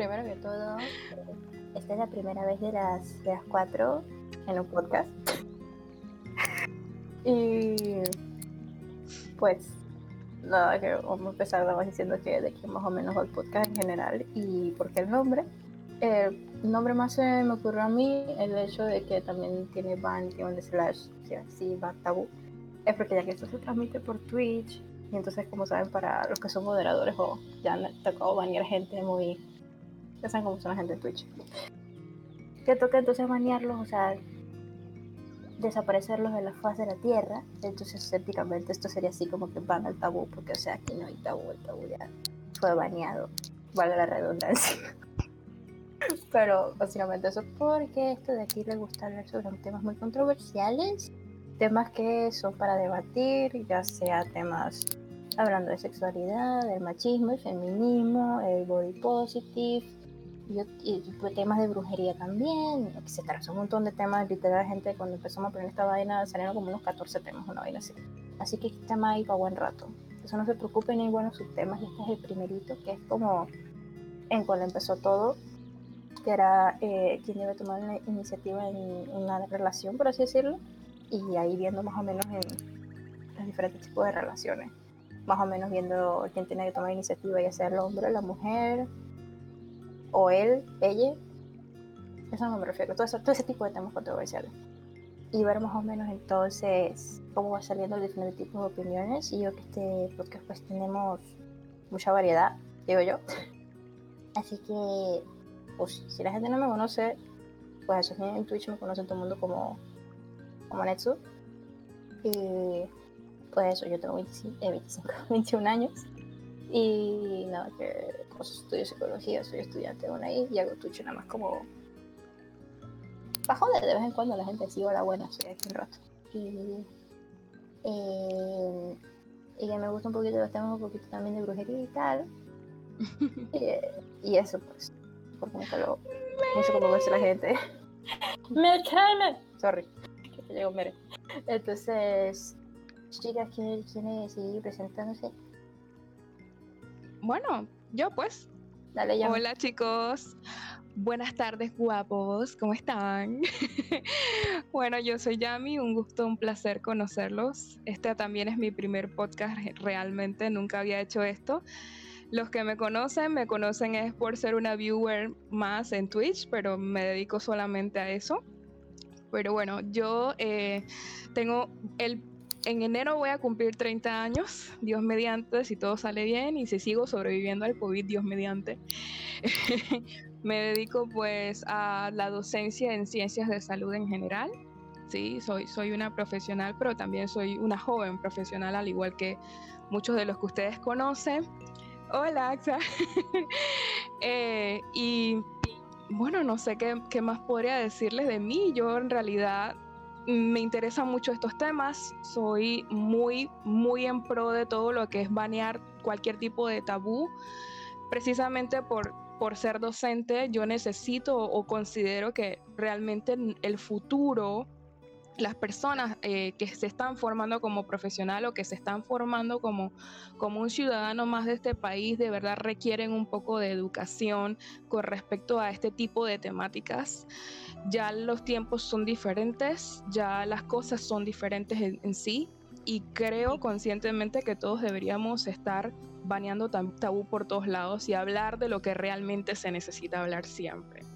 primero que todo, esta es la primera vez de las, de las cuatro en un podcast. y pues nada, que vamos a empezar nada diciendo que de qué más o menos va el podcast en general y por qué el nombre. El nombre más se me ocurrió a mí el hecho de que también tiene ban, tiene slash, así va tabú. Es porque ya que esto se transmite por Twitch, y entonces como saben para los que son moderadores o ya han tocado banear gente muy... Ya saben cómo son la gente de Twitch. Que toca entonces banearlos, o sea, desaparecerlos de la faz de la tierra. Entonces, escépticamente, esto sería así como que van al tabú, porque, o sea, aquí no hay tabú, el tabú ya fue baneado, valga la redundancia. Pero básicamente eso porque esto de aquí le gusta hablar sobre temas muy controversiales, temas que son para debatir, ya sea temas hablando de sexualidad, del machismo, el feminismo, el body positive, y, temas de brujería también, se trazó un montón de temas, literal, gente cuando empezamos a poner esta vaina salieron como unos 14 temas, una vaina así. Así que este tema ahí para buen rato. Eso no se preocupen, hay buenos subtemas, y este es el primerito, que es como en cual empezó todo, que era eh, quien debe tomar una iniciativa en una relación, por así decirlo, y ahí viendo más o menos en los diferentes tipos de relaciones, más o menos viendo quién tiene que tomar iniciativa, ya sea el hombre, la mujer, o él, ella, eso no me refiero, todo, todo ese tipo de temas controversiales. Y ver más o menos entonces cómo va saliendo diferentes tipos de opiniones. Y yo que este podcast pues tenemos mucha variedad, digo yo. Así que, pues si la gente no me conoce, pues eso en Twitch me conocen todo el mundo como, como Netsu. Y pues eso, yo tengo 25, 25 21 años. Y nada, que pues, estudio psicología, soy estudiante de una I y hago Twitch nada más como. Bajo de vez en cuando la gente sigue la buena, soy aquí un rato. Y. Eh, y que me gusta un poquito los temas, un poquito también de brujería y tal. y, eso, pues. Porque me lo. No sé cómo verse la gente. ¡Me Sorry, que llegó Mere. Entonces, chicas, ¿quién, quiere seguir presentándose? Bueno, yo pues. Dale ya. Hola chicos. Buenas tardes, guapos. ¿Cómo están? bueno, yo soy Yami. Un gusto, un placer conocerlos. Este también es mi primer podcast realmente. Nunca había hecho esto. Los que me conocen, me conocen es por ser una viewer más en Twitch, pero me dedico solamente a eso. Pero bueno, yo eh, tengo el en enero voy a cumplir 30 años, Dios mediante, si todo sale bien y si sigo sobreviviendo al COVID, Dios mediante. me dedico pues a la docencia en ciencias de salud en general. Sí, soy, soy una profesional, pero también soy una joven profesional, al igual que muchos de los que ustedes conocen. Hola, Axa. Eh, y bueno, no sé qué, qué más podría decirles de mí. Yo en realidad me interesan mucho estos temas, soy muy, muy en pro de todo lo que es banear cualquier tipo de tabú, precisamente por, por ser docente, yo necesito o considero que realmente el futuro las personas eh, que se están formando como profesional o que se están formando como, como un ciudadano más de este país de verdad requieren un poco de educación con respecto a este tipo de temáticas. Ya los tiempos son diferentes, ya las cosas son diferentes en, sí y creo conscientemente que todos deberíamos estar baneando tabú por todos lados y hablar de lo que realmente se necesita hablar siempre.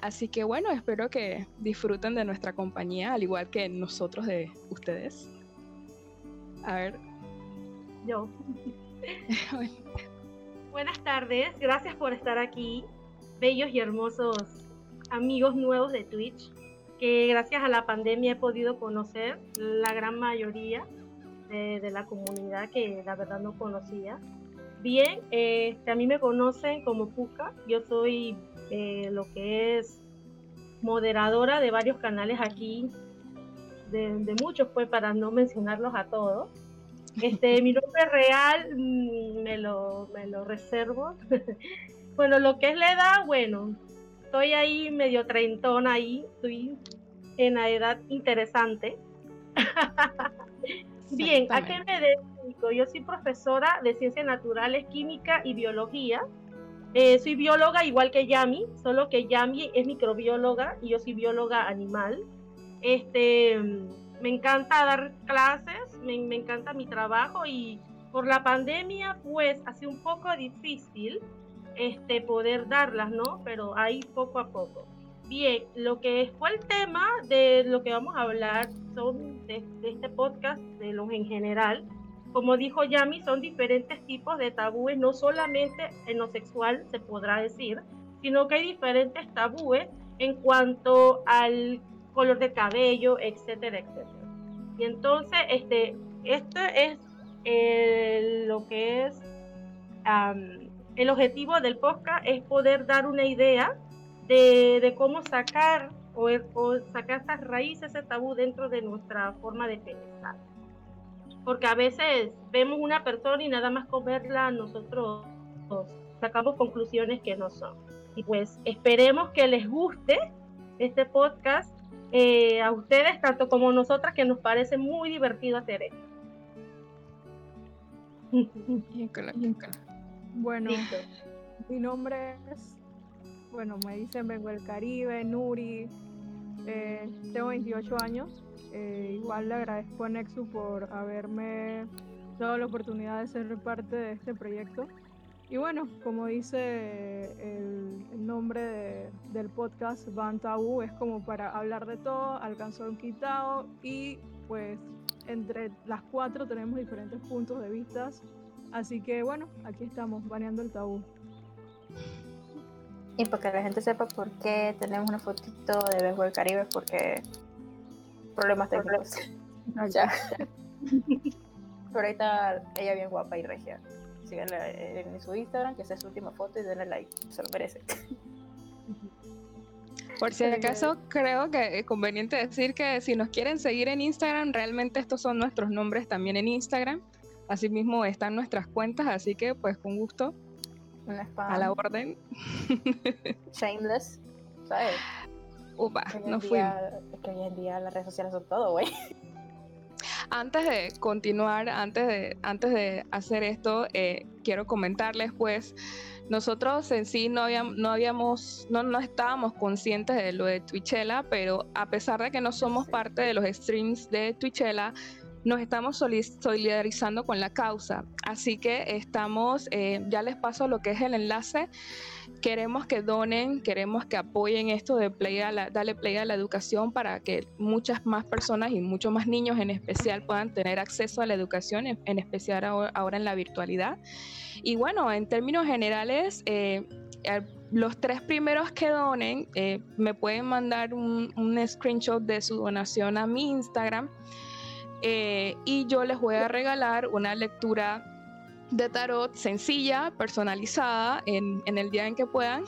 Así que bueno, espero que disfruten de nuestra compañía, al igual que nosotros de ustedes. A ver. Yo. Buenas tardes, gracias por estar aquí, bellos y hermosos amigos nuevos de Twitch, que gracias a la pandemia he podido conocer la gran mayoría de, la comunidad que la verdad no conocía. Bien, eh, a mí me conocen como Puka, yo soy eh, lo que es moderadora de varios canales aquí, de, muchos, pues para no mencionarlos a todos. Este, mi nombre real mm, me, lo, me lo reservo. bueno, lo que es la edad, bueno, estoy ahí medio treintona ahí, estoy en la edad interesante. Bien, ¿a qué me dedico? Yo soy profesora de ciencias naturales, química y biología Eh, soy bióloga igual que Yami, solo que Yami es microbióloga y yo soy bióloga animal. Este, me encanta dar clases, me, me encanta mi trabajo y por la pandemia pues ha sido un poco difícil este, poder darlas, ¿no? Pero ahí poco a poco. Bien, lo que fue el tema de lo que vamos a hablar son de, este podcast, de los en general. Como dijo Yami, son diferentes tipos de tabúes, no solamente en lo sexual se podrá decir, sino que hay diferentes tabúes en cuanto al color de cabello, etcétera, etcétera. Y entonces, este, este es eh, lo que es el objetivo del podcast es poder dar una idea de, cómo sacar o, sacar estas raíces, ese tabú dentro de nuestra forma de pensar. Porque a veces vemos una persona y nada más con verla nosotros sacamos conclusiones que no son. Y pues esperemos que les guste este podcast eh, a ustedes, tanto como nosotras, que nos parece muy divertido hacer esto. Bueno, mi nombre es, bueno, me dicen Vengo del Caribe, Nuri, eh, tengo 28 años. Eh, igual le agradezco a Nexu por haberme dado la oportunidad de ser parte de este proyecto. Y bueno, como dice el, nombre del podcast, Bantaú, es como para hablar de todo, alcanzó un quitado y pues entre las cuatro tenemos diferentes puntos de vista Así que bueno, aquí estamos, baneando el tabú. Y para que la gente sepa por qué tenemos una fotito de del Caribe, porque problemas técnicos. ya. Pero ahorita ella bien guapa y regia. Síganla en su Instagram, que es su última foto y denle like, se lo merece. Por si acaso, creo que es conveniente decir que si nos quieren seguir en Instagram, realmente estos son nuestros nombres también en Instagram. Asimismo están nuestras cuentas, así que pues con gusto. A la orden. Shameless, ¿sabes? Upa, no fui. Es que hoy en día las redes sociales son todo, güey. Antes de continuar, antes de, antes de hacer esto, eh, quiero comentarles pues, nosotros en sí no habíamos, no, habíamos no, no, estábamos conscientes de lo de Twitchella, pero a pesar de que no somos parte de los streams de Twitchella, nos estamos solidarizando con la causa. Así que estamos, eh, ya les paso lo que es el enlace. Queremos que donen, queremos que apoyen esto de play a la, Dale Play a la educación para que muchas más personas y muchos más niños en especial puedan tener acceso a la educación, en, especial ahora, en la virtualidad. Y bueno, en términos generales, eh, los tres primeros que donen eh, me pueden mandar un, un screenshot de su donación a mi Instagram eh, y yo les voy a regalar una lectura de tarot sencilla, personalizada, en, el día en que puedan,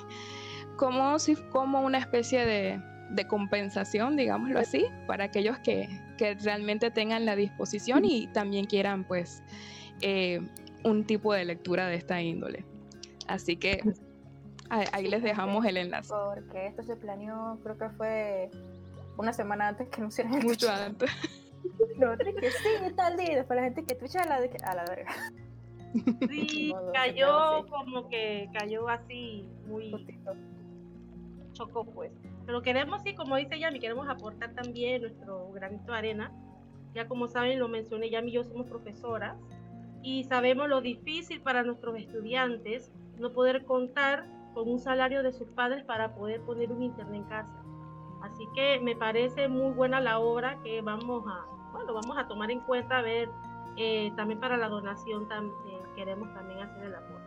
como, si, como una especie de, compensación, digámoslo así, para aquellos que, realmente tengan la disposición y también quieran pues eh, un tipo de lectura de esta índole. Así que ahí, les dejamos el enlace. Porque esto se planeó, creo que fue una semana antes que nos hicieran Mucho antes. Lo otro que sí, tal día. Después la gente que tucha la de que, a la verga. Sí, cayó como que cayó así muy chocó pues. Pero queremos, sí, como dice Yami, queremos aportar también nuestro granito de arena. Ya como saben, lo mencioné, Yami y yo somos profesoras y sabemos lo difícil para nuestros estudiantes no poder contar con un salario de sus padres para poder poner un internet en casa. Así que me parece muy buena la obra que vamos a, bueno, vamos a tomar en cuenta, a ver, eh, también para la donación también, eh, queremos también hacer el apoyo.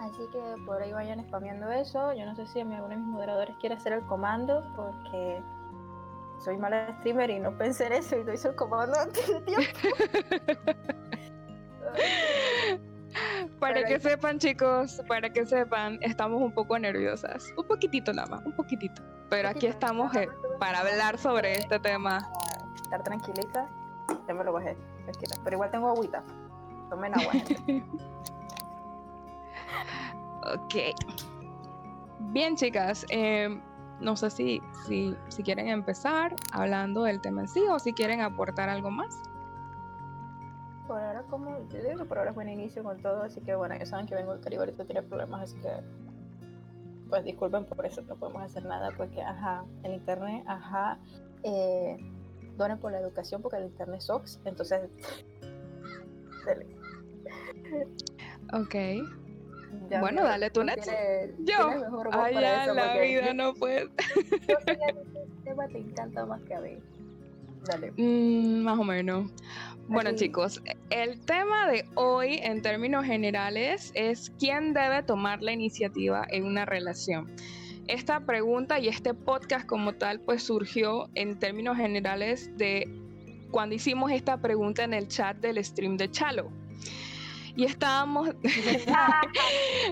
Así que por ahí vayan spameando eso. Yo no sé si alguno de mis moderadores quiere hacer el comando porque soy mala streamer y no pensé en eso y no hice el comando antes de tiempo. Para que sepan, chicos, para que sepan, estamos un poco nerviosas. Un poquitito nada más, un poquitito. Pero aquí estamos eh, para hablar sobre este tema. Estar tranquilita, ya me lo bajé, tranquila. Pero igual tengo agüita. Tomen agua. ok. Bien, chicas. Eh, no sé si, si, si quieren empezar hablando del tema en sí o si quieren aportar algo más. Por ahora como yo digo que por ahora es buen inicio con todo, así que bueno, ya saben que vengo del Caribe ahorita tiene problemas, así que pues disculpen por eso, no podemos hacer nada, porque ajá, el internet, ajá, eh, donen por la educación porque el internet es entonces. Ok. Ya Bueno, me- dale tú, tiene- Yo. ya, eso, la vida no puede. yo sé que a ti este tema te encanta más que a mí. Dale. Mm, más o menos. Bueno, Así. chicos, el tema de hoy en términos generales es quién debe tomar la iniciativa en una relación. Esta pregunta y este podcast como tal pues surgió en términos generales de cuando hicimos esta pregunta en el chat del stream de Chalo. Y estábamos,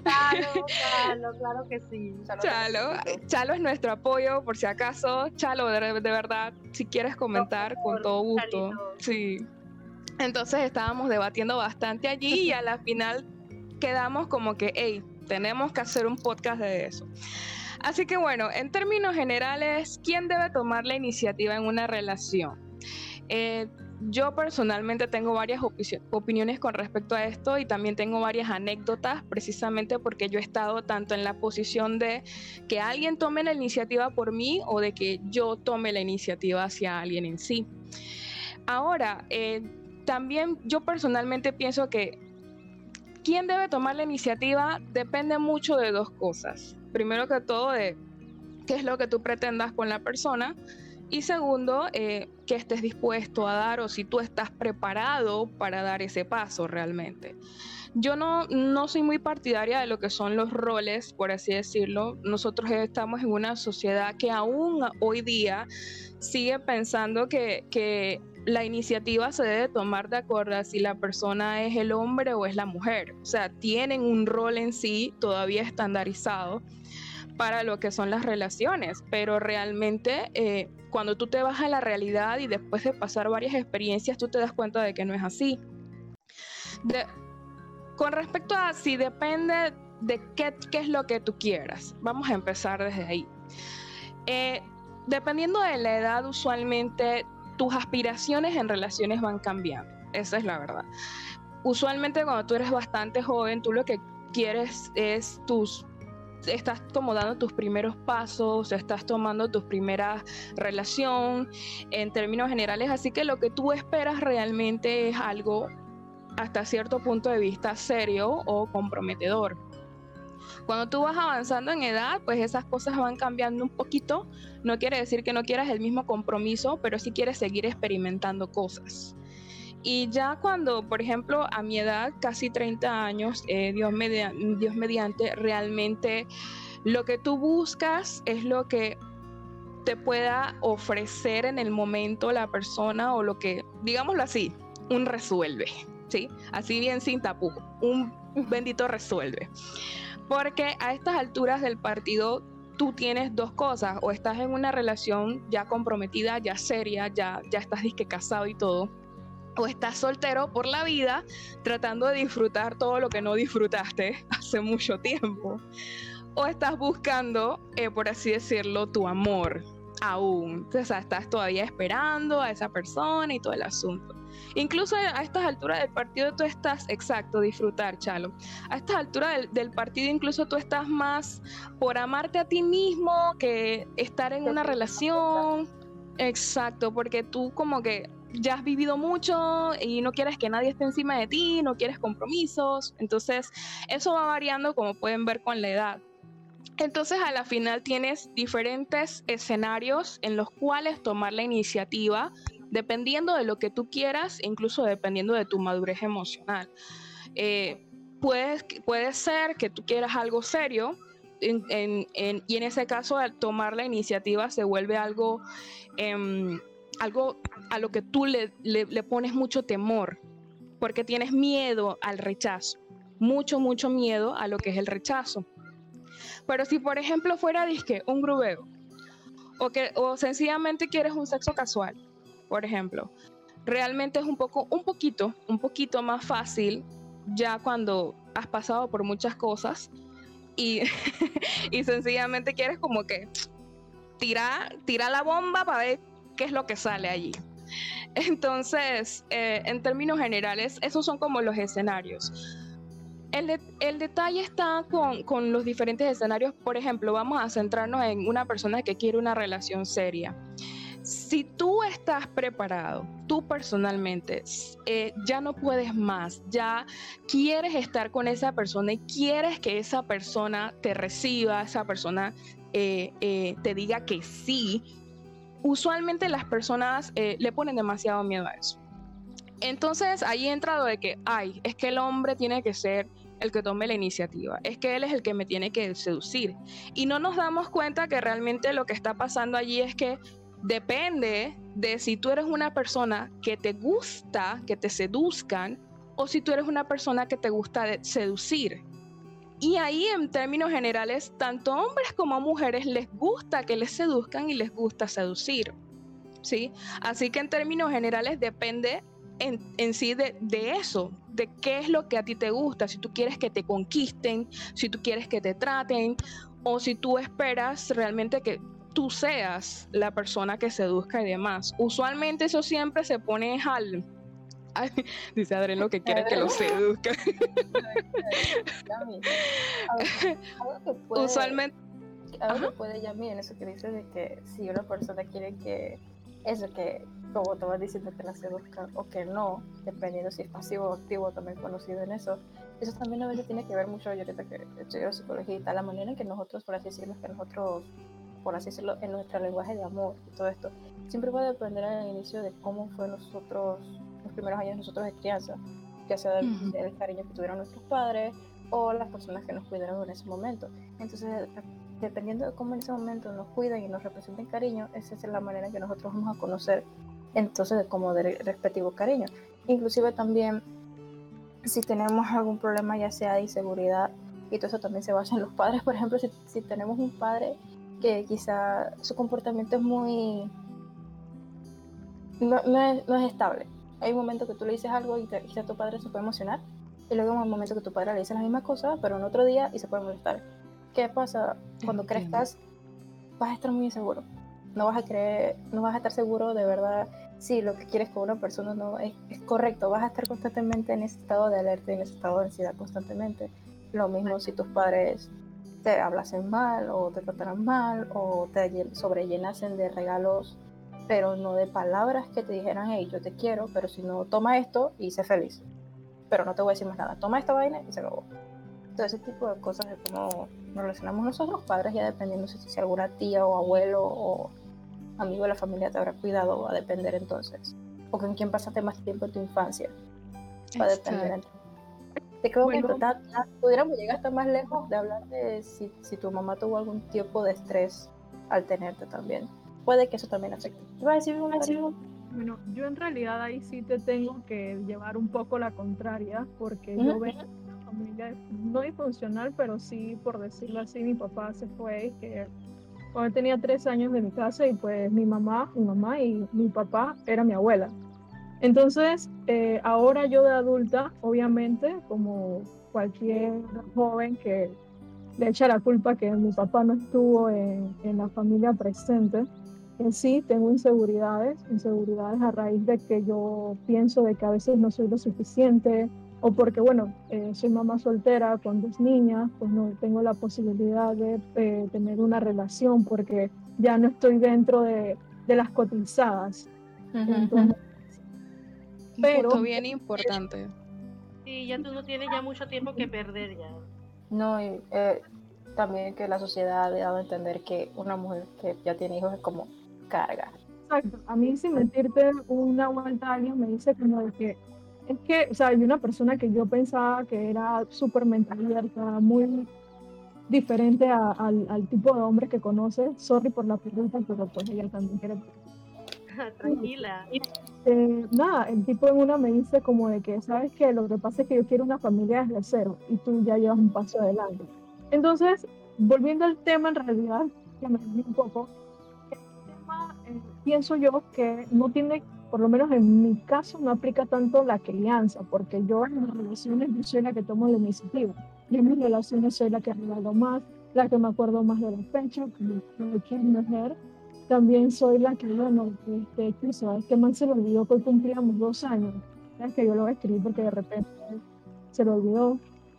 Claro, claro, claro que sí. Chalo. Chalo es nuestro apoyo por si acaso. Chalo, de, de verdad, si quieres comentar, con todo gusto. Chalito. Sí. Entonces estábamos debatiendo bastante allí y a la final quedamos como que, hey, tenemos que hacer un podcast de eso. Así que bueno, en términos generales, ¿quién debe tomar la iniciativa en una relación? Eh, yo personalmente tengo varias opi- opiniones con respecto a esto y también tengo varias anécdotas precisamente porque yo he estado tanto en la posición de que alguien tome la iniciativa por mí o de que yo tome la iniciativa hacia alguien en sí. Ahora, eh, también yo personalmente pienso que quién debe tomar la iniciativa depende mucho de dos cosas. Primero que todo, de qué es lo que tú pretendas con la persona. Y segundo, eh, que estés dispuesto a dar o si tú estás preparado para dar ese paso realmente. Yo no, no soy muy partidaria de lo que son los roles, por así decirlo. Nosotros estamos en una sociedad que aún hoy día sigue pensando que, que la iniciativa se debe tomar de acuerdo a si la persona es el hombre o es la mujer. O sea, tienen un rol en sí todavía estandarizado para lo que son las relaciones, pero realmente eh, cuando tú te vas a la realidad y después de pasar varias experiencias, tú te das cuenta de que no es así. De- con respecto a si depende de qué, qué es lo que tú quieras, vamos a empezar desde ahí. Eh, dependiendo de la edad, usualmente tus aspiraciones en relaciones van cambiando. Esa es la verdad. Usualmente cuando tú eres bastante joven, tú lo que quieres es tus estás como dando tus primeros pasos, estás tomando tu primera relación en términos generales, así que lo que tú esperas realmente es algo hasta cierto punto de vista serio o comprometedor. Cuando tú vas avanzando en edad, pues esas cosas van cambiando un poquito. No quiere decir que no quieras el mismo compromiso, pero sí quieres seguir experimentando cosas. Y ya cuando, por ejemplo, a mi edad, casi 30 años, eh, Dios, media- Dios mediante, realmente lo que tú buscas es lo que te pueda ofrecer en el momento la persona o lo que, digámoslo así, un resuelve, ¿sí? Así bien sin tapujo, un bendito resuelve. Porque a estas alturas del partido tú tienes dos cosas, o estás en una relación ya comprometida, ya seria, ya, ya estás disque casado y todo, o estás soltero por la vida tratando de disfrutar todo lo que no disfrutaste hace mucho tiempo, o estás buscando, eh, por así decirlo, tu amor aún, o sea, estás todavía esperando a esa persona y todo el asunto. Incluso a estas alturas del partido tú estás, exacto, disfrutar, Chalo. A estas alturas del, del partido incluso tú estás más por amarte a ti mismo que estar en una relación. Exacto, porque tú como que ya has vivido mucho y no quieres que nadie esté encima de ti, no quieres compromisos. Entonces, eso va variando como pueden ver con la edad. Entonces, a la final tienes diferentes escenarios en los cuales tomar la iniciativa dependiendo de lo que tú quieras, incluso dependiendo de tu madurez emocional. Eh, puedes- puede ser que tú quieras algo serio en- en- en- y en ese caso tomar la iniciativa se vuelve algo, em, algo a lo que tú le, le- pones mucho temor, porque tienes miedo al rechazo, mucho, mucho miedo a lo que es el rechazo. Pero si por ejemplo fuera disque un grubeo, o, que, o sencillamente quieres un sexo casual, por ejemplo, realmente es un poco, un poquito, un poquito más fácil ya cuando has pasado por muchas cosas y, y sencillamente quieres como que tirar, tirar la bomba para ver qué es lo que sale allí. Entonces, eh, en términos generales, esos son como los escenarios. El, el detalle está con, con, los diferentes escenarios. Por ejemplo, vamos a centrarnos en una persona que quiere una relación seria. Si tú estás preparado, tú personalmente, eh, ya no puedes más, ya quieres estar con esa persona y quieres que esa persona te reciba, esa persona eh, eh, te diga que sí, usualmente las personas le ponen demasiado miedo a eso. Entonces ahí entra lo de que, ay, es que el hombre tiene que ser el que tome la iniciativa, es que él es el que me tiene que seducir. Y no nos damos cuenta que realmente lo que está pasando allí es que depende de si tú eres una persona que te gusta que te seduzcan o si tú eres una persona que te gusta seducir. Y ahí en términos generales, tanto hombres como mujeres les gusta que les seduzcan y les gusta seducir. ¿Sí? Así que en términos generales depende en, sí de, eso, de qué es lo que a ti te gusta, si tú quieres que te conquisten, si tú quieres que te traten, o si tú esperas realmente que tú seas la persona que seduzca y demás. Usualmente eso siempre se pone al... dice Adrián lo que quiere que lo seduzca. Usualmente... Algo que puede ya en eso que dices de que si una persona quiere que eso que como te vas diciendo que la seduzca o que no, dependiendo si es pasivo o activo, también conocido en eso. Eso también a veces tiene que ver mucho, yo ahorita que estudio psicología y tal, la manera en que nosotros, por así decirlo, que nosotros, por así decirlo, en nuestro lenguaje de amor y todo esto, siempre va a depender al inicio de cómo fue nosotros, los primeros años nosotros de crianza, ya sea del, del cariño que tuvieron nuestros padres o las personas que nos cuidaron en ese momento. Entonces, dependiendo de cómo en ese momento nos cuidan y nos representen cariño, esa es la manera en que nosotros vamos a conocer entonces como de respectivo cariño. Inclusive también si tenemos algún problema ya sea de inseguridad y todo eso también se basa en los padres, por ejemplo, si, si tenemos un padre que quizá su comportamiento es muy... No, no, es, no es, estable. Hay un momento que tú le dices algo y te, quizá tu padre se puede emocionar y luego hay un momento que tu padre le dice la misma cosa, pero en otro día y se puede molestar. ¿Qué pasa? Cuando crezcas vas a estar muy inseguro no vas a creer, no vas a estar seguro de verdad si lo que quieres con una persona no es, correcto, vas a estar constantemente en ese estado de alerta, en ese estado de ansiedad constantemente. Lo mismo si tus padres te hablasen mal o te trataran mal o te sobrellenasen de regalos, pero no de palabras que te dijeran, hey, yo te quiero, pero si no, toma esto y sé feliz. Pero no te voy a decir más nada, toma esta vaina y se acabó. Todo ese tipo de cosas de cómo nos relacionamos nosotros, padres, ya dependiendo si, si alguna tía o abuelo o amigo de la familia te habrá cuidado, va a depender entonces. O con quién pasaste más tiempo en tu infancia. Va a depender. Te creo que pudiéramos llegar hasta más lejos de hablar de si, si, tu mamá tuvo algún tipo de estrés al tenerte también. Puede que eso también afecte. ¿Iba a decir una Bueno, yo en realidad ahí sí te tengo que llevar un poco la contraria, porque yo veo una familia no disfuncional, pero sí, por decirlo así, mi papá se fue, que cuando tenía tres años de mi casa y pues mi mamá, mi mamá y mi papá era mi abuela. Entonces, eh, ahora yo de adulta, obviamente, como cualquier joven que le echa la culpa que mi papá no estuvo en, en la familia presente, en sí tengo inseguridades, inseguridades a raíz de que yo pienso de que a veces no soy lo suficiente, o porque, bueno, eh, soy mamá soltera con dos niñas, pues no tengo la posibilidad de eh, tener una relación porque ya no estoy dentro de, de las cotizadas. pero bien importante. Sí, ya tú no tienes ya mucho tiempo que perder ya. No, y eh, también que la sociedad ha dado a entender que una mujer que ya tiene hijos es como carga. Exacto. A mí sin mentirte, una vuelta años me dice como de que es que, o sea, hay una persona que yo pensaba que era súper mental abierta, muy diferente al, al, tipo de hombre que conoce. Sorry por la pregunta, pero pues ella también quiere. Tranquila. Eh, nada, el tipo en una me dice como de que, ¿sabes qué? Lo que pasa es que yo quiero una familia desde cero y tú ya llevas un paso adelante. Entonces, volviendo al tema en realidad, que me un poco, pienso yo que no tiene por lo menos en mi caso, no aplica tanto la crianza, porque yo en mis relaciones yo soy la que tomo la iniciativa. Yo en mis relaciones soy la que recuerdo más, la que me acuerdo más de fecha, que me quiero mujer. también soy la que, bueno, este, tú sabes que man se lo olvidó que hoy cumplíamos dos años. Es que yo lo escribí porque de repente se lo olvidó.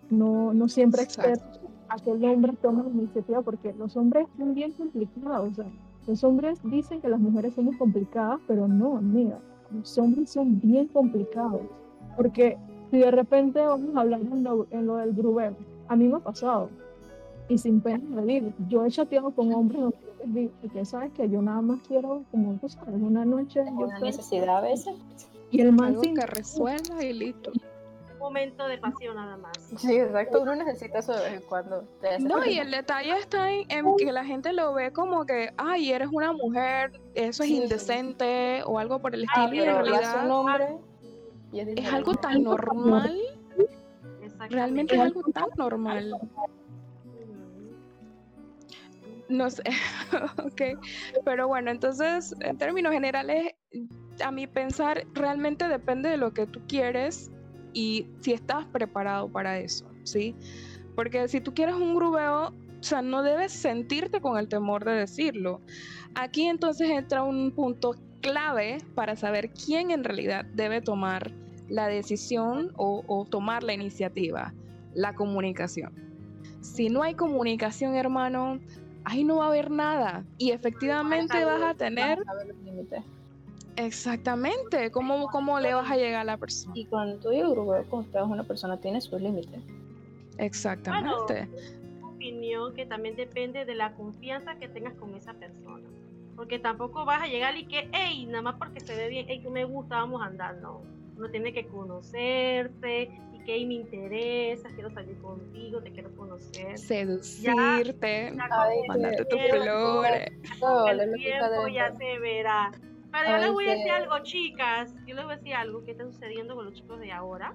No, no siempre espero a que el hombre tome la iniciativa porque los hombres son bien complicados. O sea, los hombres dicen que las mujeres somos complicadas, pero no, amiga. Los hombres son bien complicados. Porque si de repente vamos a hablar en lo, en lo del grubero, a mí me ha pasado. Y sin pena de digo, yo he chateado con hombres donde les digo, que sabes que yo nada más quiero, como tú sabes, una noche. yo Una necesidad a veces. y el man Algo sin- que resuelva y listo. Un momento de pasión nada más. Sí, exacto. Uno necesita eso de vez en cuando. Te hace No, y el detalle está en, en que la gente lo ve como que, ay, eres una mujer, eso es Sí. indecente o algo por el Ah, estilo, y en pero un realidad nombre y es, algo tan normal, realmente es algo tan normal. No sé, ok. Pero bueno, entonces, en términos generales, a mi pensar, realmente depende de lo que tú quieres y si estás preparado para eso, ¿sí? Porque si tú quieres un grubeo, o sea, no debes sentirte con el temor de decirlo. Aquí entonces entra un punto clave para saber quién en realidad debe tomar la decisión o, o tomar la iniciativa, la comunicación. Si no hay comunicación, hermano, ahí no va a haber nada. Y efectivamente vas a tener Vas a saber los límites. Exactamente cómo, cómo le vas a llegar a la persona. Y cuando tú digo grupo, cuando estás una persona tiene sus límites. Exactamente. Una opinión que también depende de la confianza que tengas con esa persona. Porque tampoco vas a llegar y que, hey, nada más porque se ve bien, hey, que me gusta, vamos a andar. No. Uno tiene que conocerse y que hey, me interesa, quiero salir contigo, te quiero conocer. Seducirte, Ya Ay, con mandarte tus flores. Todo el tiempo ya se verá. Pero yo les voy a decir algo, chicas. Yo les voy a decir algo que está sucediendo con los chicos de ahora.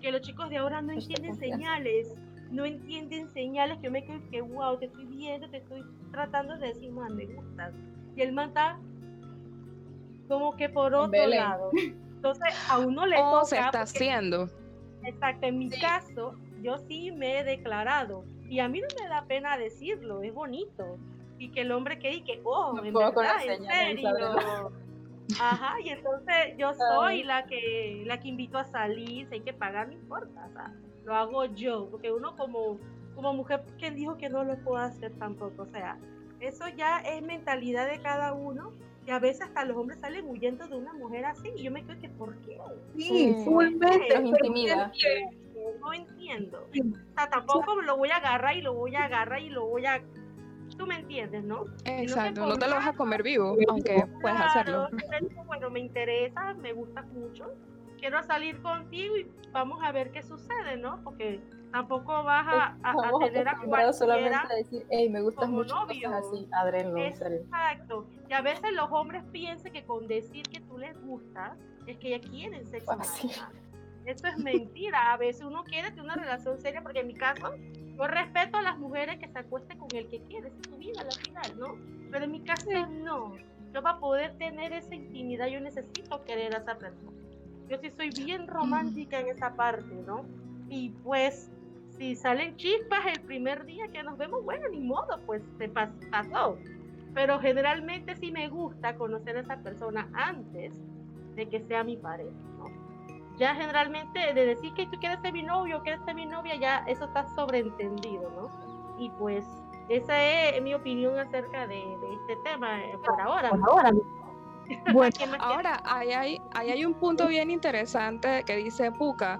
Que los chicos de ahora no Pues entienden señales. No entienden señales que yo me quedo que, wow, te estoy viendo, te estoy tratando de decir, man, me gustas. Y el man está como que por otro Belén. lado. Entonces, a uno le O toca. se está porque- haciendo. Exacto, en mi Sí. caso, yo sí me he declarado. Y a mí no me da pena decirlo, es bonito. Y que el hombre quede y que, oh, Me en verdad, en serio. Ajá, y entonces yo soy la que la que invito a salir, si hay que pagar, no importa, o sea, lo hago yo, porque uno como, como mujer, ¿quién dijo que no lo puedo hacer tampoco? O sea, eso ya es mentalidad de cada uno, y a veces hasta los hombres salen huyendo de una mujer así, y yo me quedo que, ¿por qué? Sí, Sí. fullmente. Intimida. no entiendo. O sea, tampoco lo voy a agarrar y lo voy a agarrar y lo voy a... Tú me entiendes, ¿no? Exacto, no te lo vas a comer vivo, aunque puedes hacerlo. Claro, yo digo, bueno, me interesa, me gusta mucho, quiero salir contigo y vamos a ver qué sucede, ¿no? Porque tampoco vas a, a- a tener a acostumbrados solamente cualquiera. a decir, hey, me gustas mucho, novio. cosas así. Adren, no, en serio. Exacto. Y a veces los hombres piensan que con decir que tú les gustas es que ya quieren sexo. Más. Eso es mentira. A veces uno quiere tener una relación seria, porque en mi caso, yo respeto a las mujeres que se acuesten con el que quiere, es su vida al final, ¿no? Pero en mi caso, no. Yo para poder tener esa intimidad, yo necesito querer a esa persona. Yo sí soy bien romántica en esa parte, ¿no? Y pues, si salen chispas el primer día que nos vemos, bueno, ni modo, pues se pas- pasó. Pero generalmente sí me gusta conocer a esa persona antes de que sea mi pareja, ¿no? Ya generalmente de decir que tú quieres ser mi novio, quieres ser mi novia, ya eso está sobreentendido, ¿no? Y pues esa es mi opinión acerca de, de este tema eh, por ahora. Bueno, ¿Quién más quiere? Ahora, ahí hay, ahí hay un punto bien interesante que dice Puka,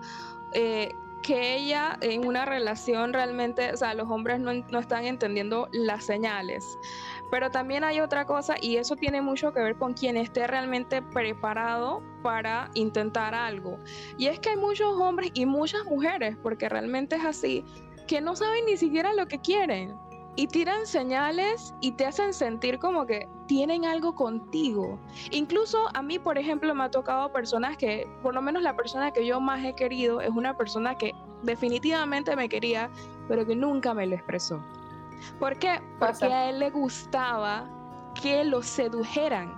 eh, que ella en una relación realmente, o sea, los hombres no, no están entendiendo las señales. Pero también hay otra cosa y eso tiene mucho que ver con quien esté realmente preparado para intentar algo. Y es que hay muchos hombres y muchas mujeres, porque realmente es así, que no saben ni siquiera lo que quieren. Y tiran señales y te hacen sentir como que tienen algo contigo. Incluso a mí, por ejemplo, me ha tocado personas que, por lo menos la persona que yo más he querido, es una persona que definitivamente me quería, pero que nunca me lo expresó. ¿Por qué? Porque Pasa. a él le gustaba que lo sedujeran.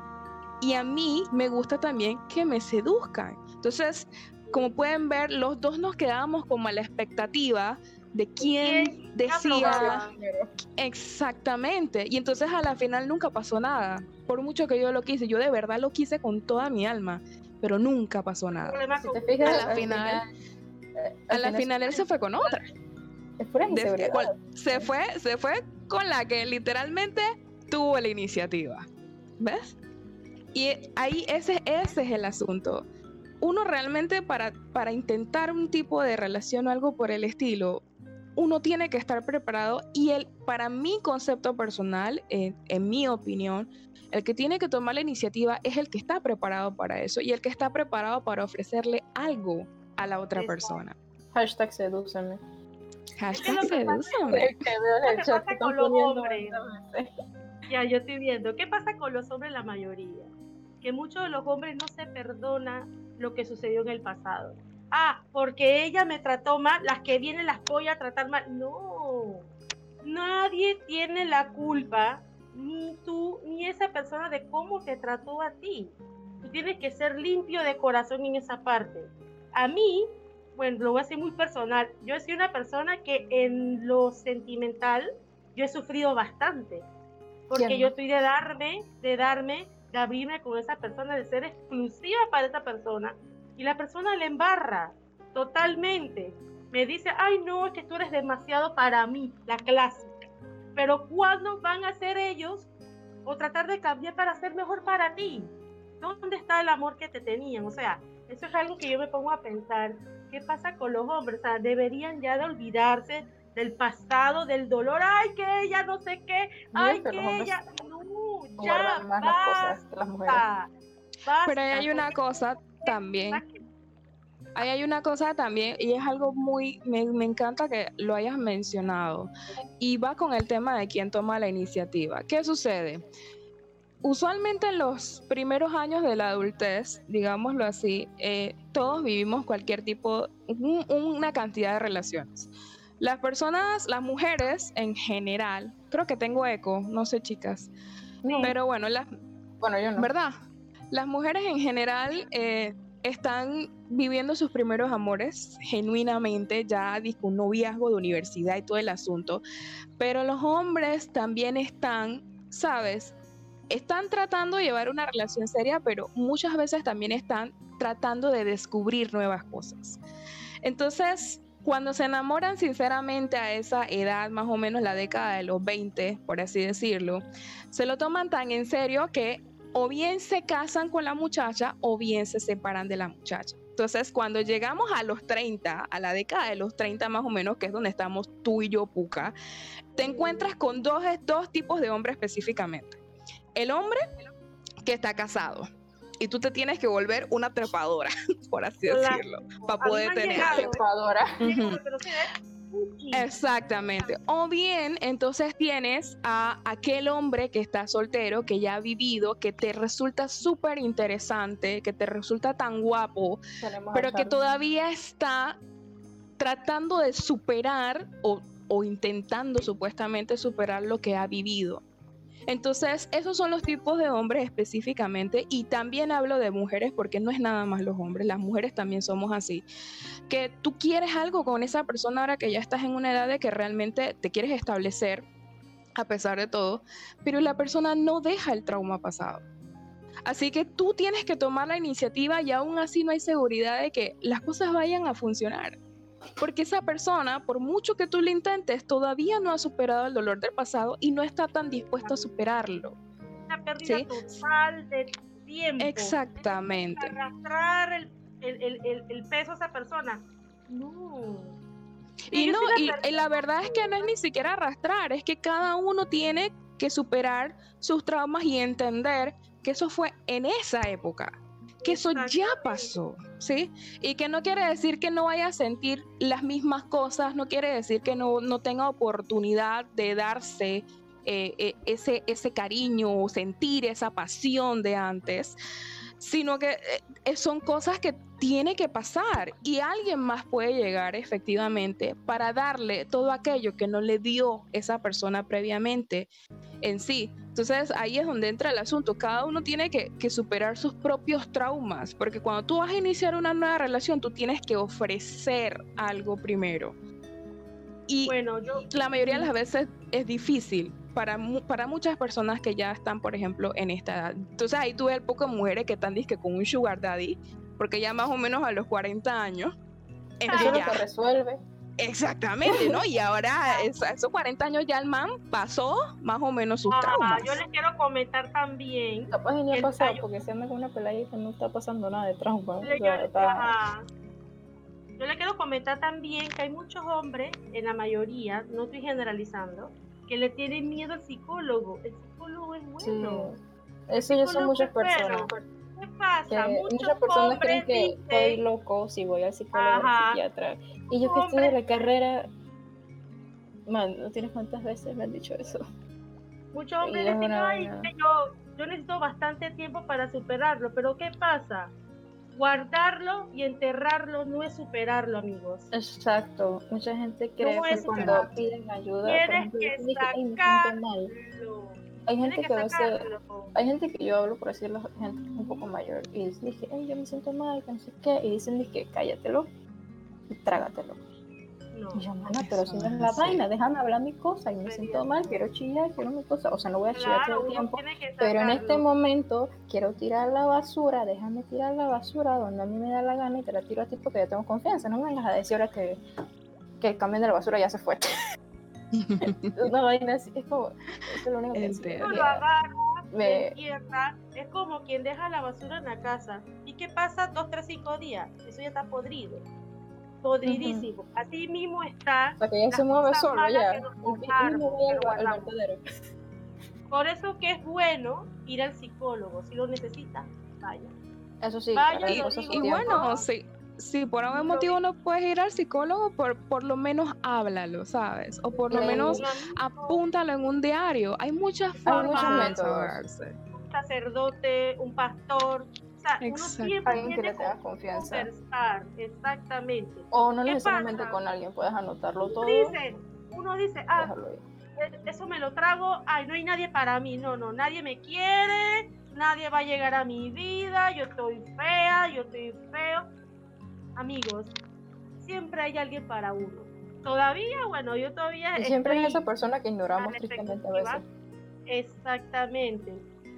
Y a mí me gusta también que me seduzcan. Entonces, como pueden ver, los dos nos quedábamos como a la expectativa de quién ¿Quién decía exactamente. Y entonces a la final nunca pasó nada. Por mucho que yo lo quise, yo de verdad lo quise con toda mi alma, pero nunca pasó nada. Si te fijas, A la al final- eh, A al la final él se fue con otra. De- se fue, se fue con la que literalmente tuvo la iniciativa. ¿Ves? Y ahí ese, ese es el asunto. Uno realmente para, para intentar un tipo de relación o algo por el estilo, uno tiene que estar preparado y el, para mi concepto personal, en, en mi opinión, el que tiene que tomar la iniciativa es el que está preparado para eso y el que está preparado para ofrecerle algo a la otra persona. Hashtag sedúceme. Hashtag lo que. Que ¿Qué pasa con los hombres? Ya, yo estoy viendo. ¿Qué pasa con los hombres la mayoría? Que muchos de los hombres no se perdona lo que sucedió en el pasado. Ah, porque ella me trató mal, las que vienen las voy a tratar mal. No, nadie tiene la culpa, ni tú, ni esa persona de cómo te trató a ti. Tú tienes que ser limpio de corazón en esa parte. A mí, bueno, lo voy a decir muy personal, yo soy una persona que en lo sentimental, yo he sufrido bastante porque ¿Quién yo estoy de darme, de darme, de abrirme con esa persona, de ser exclusiva para esa persona, y la persona le embarra totalmente. Me dice, ay no, es que tú eres demasiado para mí, la clásica. Pero ¿cuándo van a ser ellos o tratar de cambiar para ser mejor para ti? ¿Dónde está el amor que te tenían? O sea, eso es algo que yo me pongo a pensar. ¿Qué pasa con los hombres? O sea, deberían ya de olvidarse del pasado, del dolor. Ay, que ella no sé qué. Ay, que ella. No, ya. Guardan más las cosas que las mujeres. basta, basta, Pero ahí hay una cosa también, ahí hay una cosa también, y es algo muy, me, me encanta que lo hayas mencionado, y va con el tema de quién toma la iniciativa. ¿Qué sucede? Usualmente en los primeros años de la adultez, digámoslo así, eh, todos vivimos cualquier tipo, un- una cantidad de relaciones. Las personas, las mujeres en general, creo que tengo eco, no sé chicas, No, pero bueno, las, bueno, yo no. ¿verdad? Las mujeres en general eh, están viviendo sus primeros amores genuinamente, ya un noviazgo de universidad y todo el asunto, pero los hombres también están, ¿sabes? Están tratando de llevar una relación seria, pero muchas veces también están tratando de descubrir nuevas cosas. Entonces, cuando se enamoran sinceramente a esa edad, más o menos la década de los 20, por así decirlo, se lo toman tan en serio que o bien se casan con la muchacha o bien se separan de la muchacha. Entonces, cuando llegamos a los 30, a la década de los 30 más o menos, que es donde estamos tú y yo, Puca, te encuentras con dos, dos tipos de hombres específicamente. El hombre que está casado y tú te tienes que volver una trepadora, por así La- decirlo, para poder tener. Trepadora. Exactamente. O bien, entonces tienes a aquel hombre que está soltero, que ya ha vivido, que te resulta súper interesante, que te resulta tan guapo, Tenemos pero que todavía está tratando de superar o, o intentando supuestamente superar lo que ha vivido. Entonces, esos son los tipos de hombres específicamente y también hablo de mujeres porque no es nada más los hombres, las mujeres también somos así. Que tú quieres algo con esa persona ahora que ya estás en una edad de que realmente te quieres establecer a pesar de todo, pero la persona no deja el trauma pasado. Así que tú tienes que tomar la iniciativa y aún así no hay seguridad de que las cosas vayan a funcionar. Porque esa persona, por mucho que tú le intentes, todavía no ha superado el dolor del pasado y no está tan dispuesta a superarlo. Una pérdida Sí. total de tiempo. Exactamente. Arrastrar el, el, el, el, peso a esa persona. No. Y no, la y la verdad es que no es ni siquiera arrastrar, es que cada uno tiene que superar sus traumas y entender que eso fue en esa época, que eso ya pasó, ¿sí? Y que no quiere decir que no vaya a sentir las mismas cosas, no quiere decir que no, no tenga oportunidad de darse eh, eh, ese, ese cariño o sentir esa pasión de antes, sino que eh, son cosas que tiene que pasar y alguien más puede llegar efectivamente para darle todo aquello que no le dio esa persona previamente en sí. Entonces ahí es donde entra el asunto. Cada uno tiene que, que superar sus propios traumas, porque cuando tú vas a iniciar una nueva relación, tú tienes que ofrecer algo primero. Y Bueno, yo la mayoría de las veces es difícil para, mu- para muchas personas que ya están, por ejemplo, en esta edad. Entonces ahí tuve el poco de mujeres que están disque con un sugar daddy, porque ya más o menos a los 40 años, es Eso que ya, que resuelve. exactamente, ¿no? Y ahora esos 40 años ya el man pasó más o menos sus Ajá, traumas. yo les quiero comentar también. Capaz ni ha pasado, tallo. porque si anda con una peladita no está pasando nada de trauma. Le o sea, quiero- está- ajá. Yo le quiero comentar también que hay muchos hombres, en la mayoría, no estoy generalizando, que le tienen miedo al psicólogo. El psicólogo es sí. bueno. Eso ya son muchas personas. ¿Qué pasa? Muchos muchas personas creen que dicen, estoy loco si voy al psicólogo o psiquiatra. Y yo que estudio Hombres- la carrera, man, no tienes cuántas veces me han dicho eso. muchos hombres dicen, ay, yo, yo necesito bastante tiempo para superarlo. Pero ¿qué pasa? Guardarlo y enterrarlo no es superarlo, amigos. Exacto, mucha gente cree No que cuando piden ayuda, Tienes ejemplo, que que, "Ay, me siento sacarlo. mal. Hay gente que a veces, sacarlo. hay gente que yo hablo por decirlo, gente que un poco mayor, y dije, "Ay, yo me siento mal, que no sé qué, y dicen, dije, cállatelo y trágatelo. No. Y yo, mana, pero si no es la vaina, déjame hablar mi cosa, y me siento mal, quiero chillar, quiero mi cosa, o sea, no voy a chillar Claro, todo el tiempo, pero en este momento quiero tirar la basura, déjame tirar la basura donde a mí me da la gana y te la tiro a ti porque yo tengo confianza, no me vengas a decir ahora que, que el camión de la basura ya se fue. Una vaina así, es como, es lo único que me- entierra, es como quien deja la basura en la casa. ¿Y qué pasa? Dos, tres, cinco días. Eso ya está podrido. Podridísimo. Así mismo está. o sea, que ya se mueve solo ya. Por eso que es bueno ir al psicólogo. Si lo necesita, vaya. Eso sí, Vaya, y bueno, si, si por algún motivo no puedes ir al psicólogo, por, por lo menos háblalo, ¿sabes? O por lo Sí. menos apúntalo en un diario. Hay muchas formas de un sacerdote, un pastor. Uno siempre Alguien que tiene le tenga que confianza. conversar. Exactamente. O no ¿Qué necesariamente pasa? con alguien, puedes anotarlo todo. Uno dice, uno dice, ah. Eh, eso me lo trago, ay, no hay nadie para mí, no, no, nadie me quiere, nadie va a llegar a mi vida, yo estoy fea, yo estoy feo. Amigos, siempre hay alguien para uno. Todavía, bueno, yo todavía Y siempre hay estoy esa persona que ignoramos tristemente a veces. Exactamente.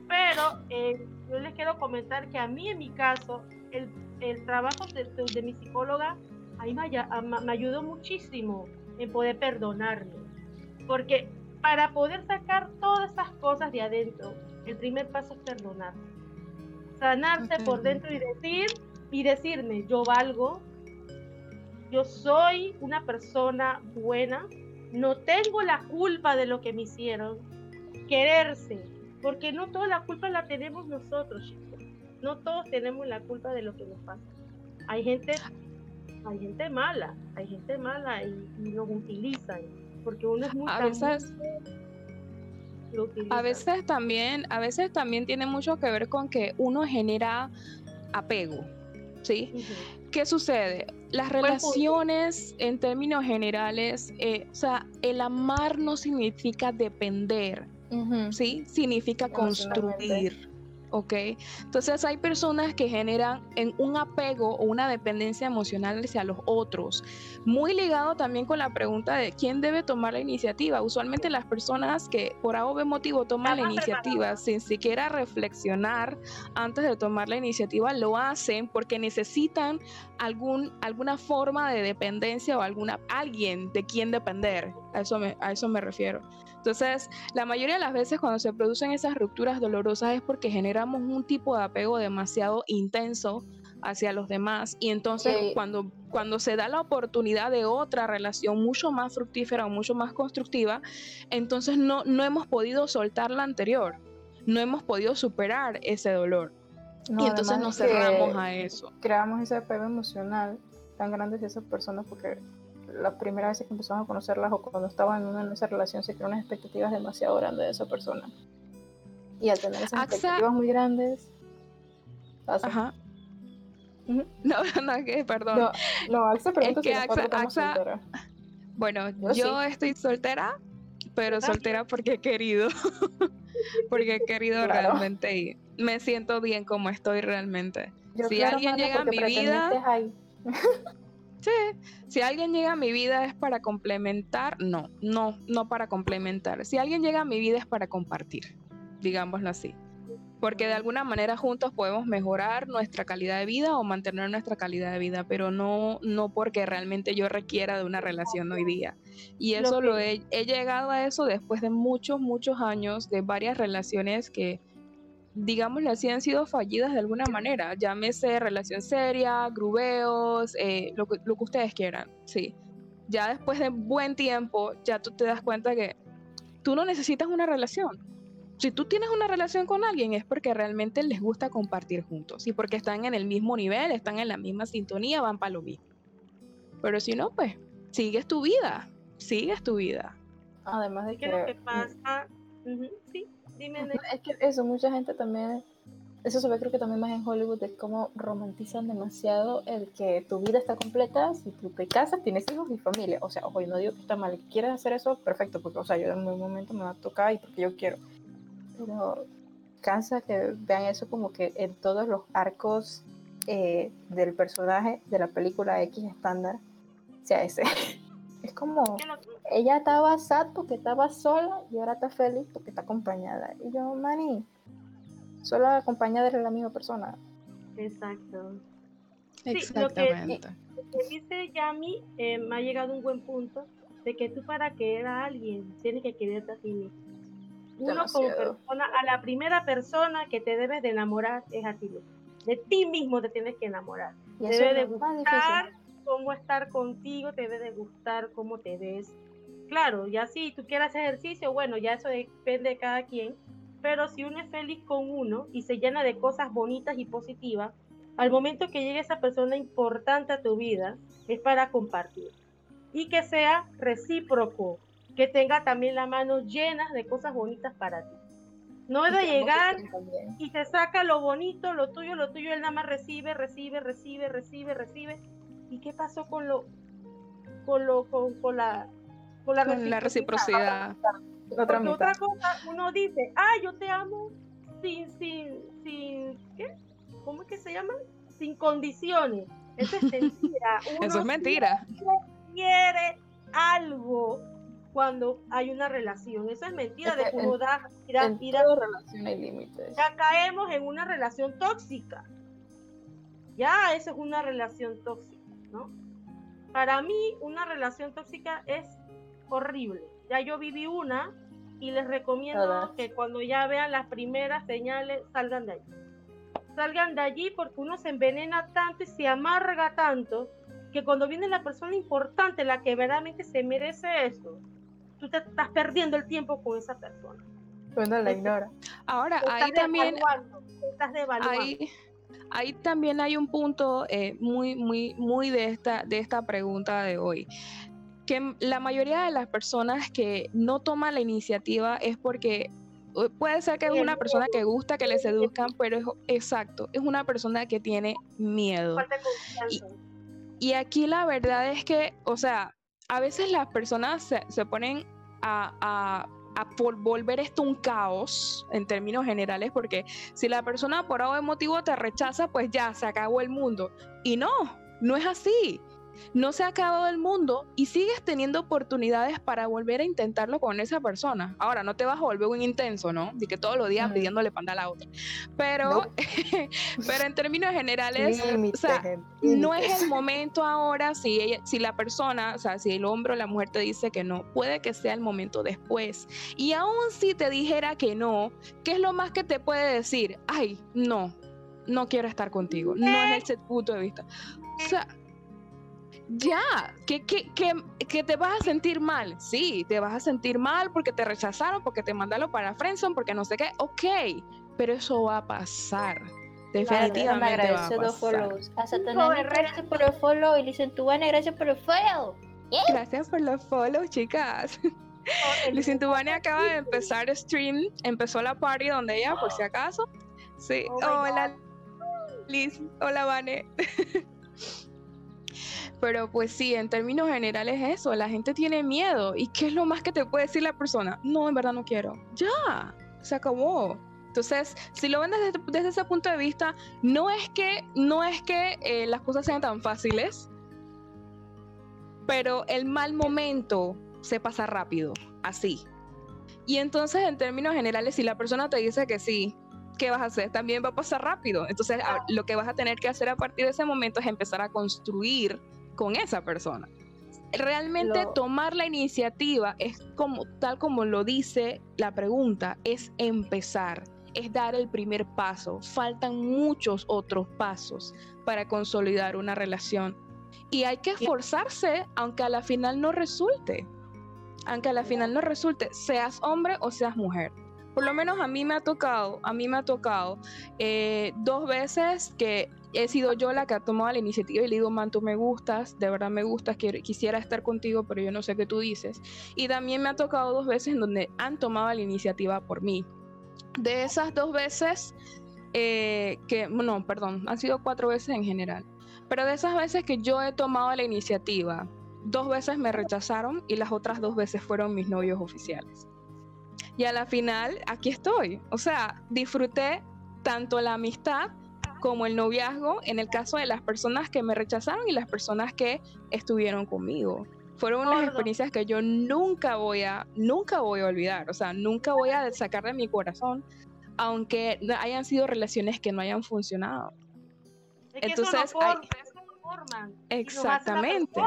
Pero eh, yo les quiero comentar que a mí, en mi caso, el, el trabajo de, de- de mi psicóloga a mí me, a- me ayudó muchísimo en poder perdonarme. Porque para poder sacar todas esas cosas de adentro, el primer paso es perdonar. Sanarse por dentro y decir, y decirme, yo valgo, yo soy una persona buena, no tengo la culpa de lo que me hicieron, quererse, porque no toda la culpa la tenemos nosotros, chicos. No todos tenemos la culpa de lo que nos pasa. Hay gente, hay gente mala, hay gente mala y, y nos utilizan, porque uno es muy A veces, lo a veces también, a veces también tiene mucho que ver con que uno genera apego, ¿sí? ¿Qué sucede? Las relaciones en términos generales, eh, o sea, el amar no significa depender, Ujú. ¿sí? Significa construir, ¿ok? Entonces hay personas que generan en un apego o una dependencia emocional hacia los otros, muy ligado también con la pregunta de quién debe tomar la iniciativa. Usualmente las personas que por A o B motivo toman la iniciativa sin siquiera reflexionar antes de tomar la iniciativa lo hacen porque necesitan algún, alguna forma de dependencia o alguna alguien de quien depender. A eso me, a eso me refiero. Entonces, la mayoría de las veces cuando se producen esas rupturas dolorosas es porque generamos un tipo de apego demasiado intenso hacia los demás y entonces Sí. cuando, cuando se da la oportunidad de otra relación mucho más fructífera o mucho más constructiva, entonces no, no hemos podido soltar la anterior, no hemos podido superar ese dolor No, y entonces nos cerramos a eso. Creamos ese apego emocional tan grande hacia esas personas porque la primera vez que empezamos a conocerlas o cuando estaban en, una, en esa relación se crean unas expectativas demasiado grandes de esa persona. Y al tener esas Axa- expectativas muy grandes, pasa. Ajá. No, no, que perdón. No, no, Axa pregunta que si Axa- solteras. Bueno, Yo yo, estoy soltera, pero también. soltera porque he querido. porque he querido Claro. realmente y me siento bien como estoy realmente. Yo, si claro, alguien mana, llega a mi vida- ahí. Sí, si alguien llega a mi vida es para complementar, no, no, no para complementar. Si alguien llega a mi vida es para compartir, digámoslo así. Porque de alguna manera juntos podemos mejorar nuestra calidad de vida o mantener nuestra calidad de vida, pero no, no porque realmente yo requiera de una relación hoy día. Y eso lo, he, he llegado a eso después de muchos, muchos años de varias relaciones que digámosle así, han sido fallidas de alguna manera. Llámese relación seria, grubeos, eh, lo, que, lo que ustedes quieran, sí. Ya después de buen tiempo, ya tú te das cuenta que tú no necesitas una relación. Si tú tienes una relación con alguien es porque realmente les gusta compartir juntos y porque están en el mismo nivel, están en la misma sintonía, van para lo mismo. Pero si no, pues sigues tu vida, sigues tu vida. Además de que... lo que pasa? sí, es que eso, mucha gente también, eso se ve creo que también más en Hollywood, de cómo romantizan demasiado el que tu vida está completa si tú te casas, tienes hijos y familia. O sea, ojo, yo no digo que está mal, quieres hacer eso, perfecto, porque, o sea, yo en un momento me va a tocar y porque yo quiero. Pero cansa que vean eso como que en todos los arcos eh, del personaje de la película X estándar sea ese. Es como, ella estaba sad porque estaba sola y ahora está feliz porque está acompañada. Y yo, Mani, sola acompañada eres la misma persona. Exacto. Exactamente. lo, que, dice Yami eh, me ha llegado un buen punto de que tú para querer a alguien tienes que quererte a ti mismo. Uno como persona, a la primera persona que te debes de enamorar es a ti mismo. De ti mismo te tienes que enamorar. Y debes de buscar cómo estar contigo, te debe de gustar cómo te ves. Claro, ya si tú quieras ejercicio, bueno, ya eso depende de cada quien, pero si uno es feliz con uno y se llena de cosas bonitas y positivas, al momento que llegue esa persona importante a tu vida, es para compartir. Y que sea recíproco, que tenga también las manos llenas de cosas bonitas para ti. No es de llegar y te saca lo bonito, lo tuyo, lo tuyo, él nada más recibe, recibe, recibe, recibe, recibe, ¿Y qué pasó con lo con lo con, la con la, reciprocidad? otra cosa, uno dice, ah, yo te amo sin, sin, sin, ¿qué? ¿Cómo es que se llama? Sin condiciones. Eso es mentira. Eso es mentira. Quiere algo cuando hay una relación. Eso es mentira de cómo da, en relación hay límites. Ya caemos en una relación tóxica. Ya eso es una relación tóxica. ¿No? Para mí, una relación tóxica es horrible. Ya yo viví una y les recomiendo que cuando ya vean las primeras señales, salgan de allí. Salgan de allí porque uno se envenena tanto y se amarga tanto que cuando viene la persona importante, la que verdaderamente se merece eso, tú te estás perdiendo el tiempo con esa persona. Uno la ignora. Ahora, ahí también... Estás Ahí ahí también hay un punto eh, muy, muy, muy de esta, de esta pregunta de hoy que la mayoría de las personas que no toman la iniciativa es porque puede ser que es una persona que gusta que le seduzcan, pero es exacto, es una persona que tiene miedo. Y, aquí la verdad es que, o sea, a veces las personas se, ponen a, por volver esto un caos en términos generales, porque si la persona por algún motivo te rechaza, pues ya se acabó el mundo. Y no, no es así no se ha acabado el mundo y sigues teniendo oportunidades para volver a intentarlo con esa persona. Ahora, no te vas a volver un intenso, ¿no? De que todos los días pidiéndole panda a la otra. Pero, pero en términos generales, o sea, no es el momento ahora si, ella, si la persona, o sea, si el hombre o la mujer te dice que no, puede que sea el momento después. Y aún si te dijera que no, ¿qué es lo más que te puede decir? Ay, no, no quiero estar contigo. No es ese punto de vista. O sea, ya, que, que, que, te vas a sentir mal. Sí, te vas a sentir mal porque te rechazaron, porque te mandaron para Friendson, porque no sé qué. Ok, pero eso va a pasar. Definitivamente va a pasar. Follows. gracias por el follow. Y Licentubana, gracias por el follow. Gracias por los follow, chicas. Licentubana acaba de empezar stream. Empezó la party donde ella, por si acaso. Sí. Oh hola, Liz. Hola, Vane. Pero pues sí, en términos generales eso, la gente tiene miedo. ¿Y qué es lo más que te puede decir la persona? No, en verdad no quiero. Ya, se acabó. Entonces, si lo ven desde, ese punto de vista, no es que, no es que eh, las cosas sean tan fáciles, pero el mal momento se pasa rápido, así. Y entonces, en términos generales, si la persona te dice que sí, ¿qué vas a hacer? También va a pasar rápido. Entonces, lo que vas a tener que hacer a partir de ese momento es empezar a construir con esa persona. Realmente tomar la iniciativa es como tal como lo dice la pregunta, es empezar, es dar el primer paso. Faltan muchos otros pasos para consolidar una relación. Y hay que esforzarse aunque a la final no resulte aunque a la final no resulte, seas hombre o seas mujer. Por lo menos a mí me ha tocado, a mí me ha tocado eh, dos veces que he sido yo la que ha tomado la iniciativa y le digo, man, tú me gustas, de verdad me gustas, quisiera estar contigo, pero yo no sé qué tú dices. Y también me ha tocado dos veces en donde han tomado la iniciativa por mí. De esas dos veces, eh, que, no, perdón, han sido cuatro veces en general. Pero de esas veces que yo he tomado la iniciativa dos veces me rechazaron y las otras dos veces fueron mis novios oficiales. Y a la final, aquí estoy. O sea, disfruté tanto la amistad como el noviazgo en el caso de las personas que me rechazaron y las personas que estuvieron conmigo. Fueron unas experiencias que yo nunca voy a, nunca voy a olvidar. O sea, nunca voy a sacar de mi corazón, aunque hayan sido relaciones que no hayan funcionado. Entonces, exactamente.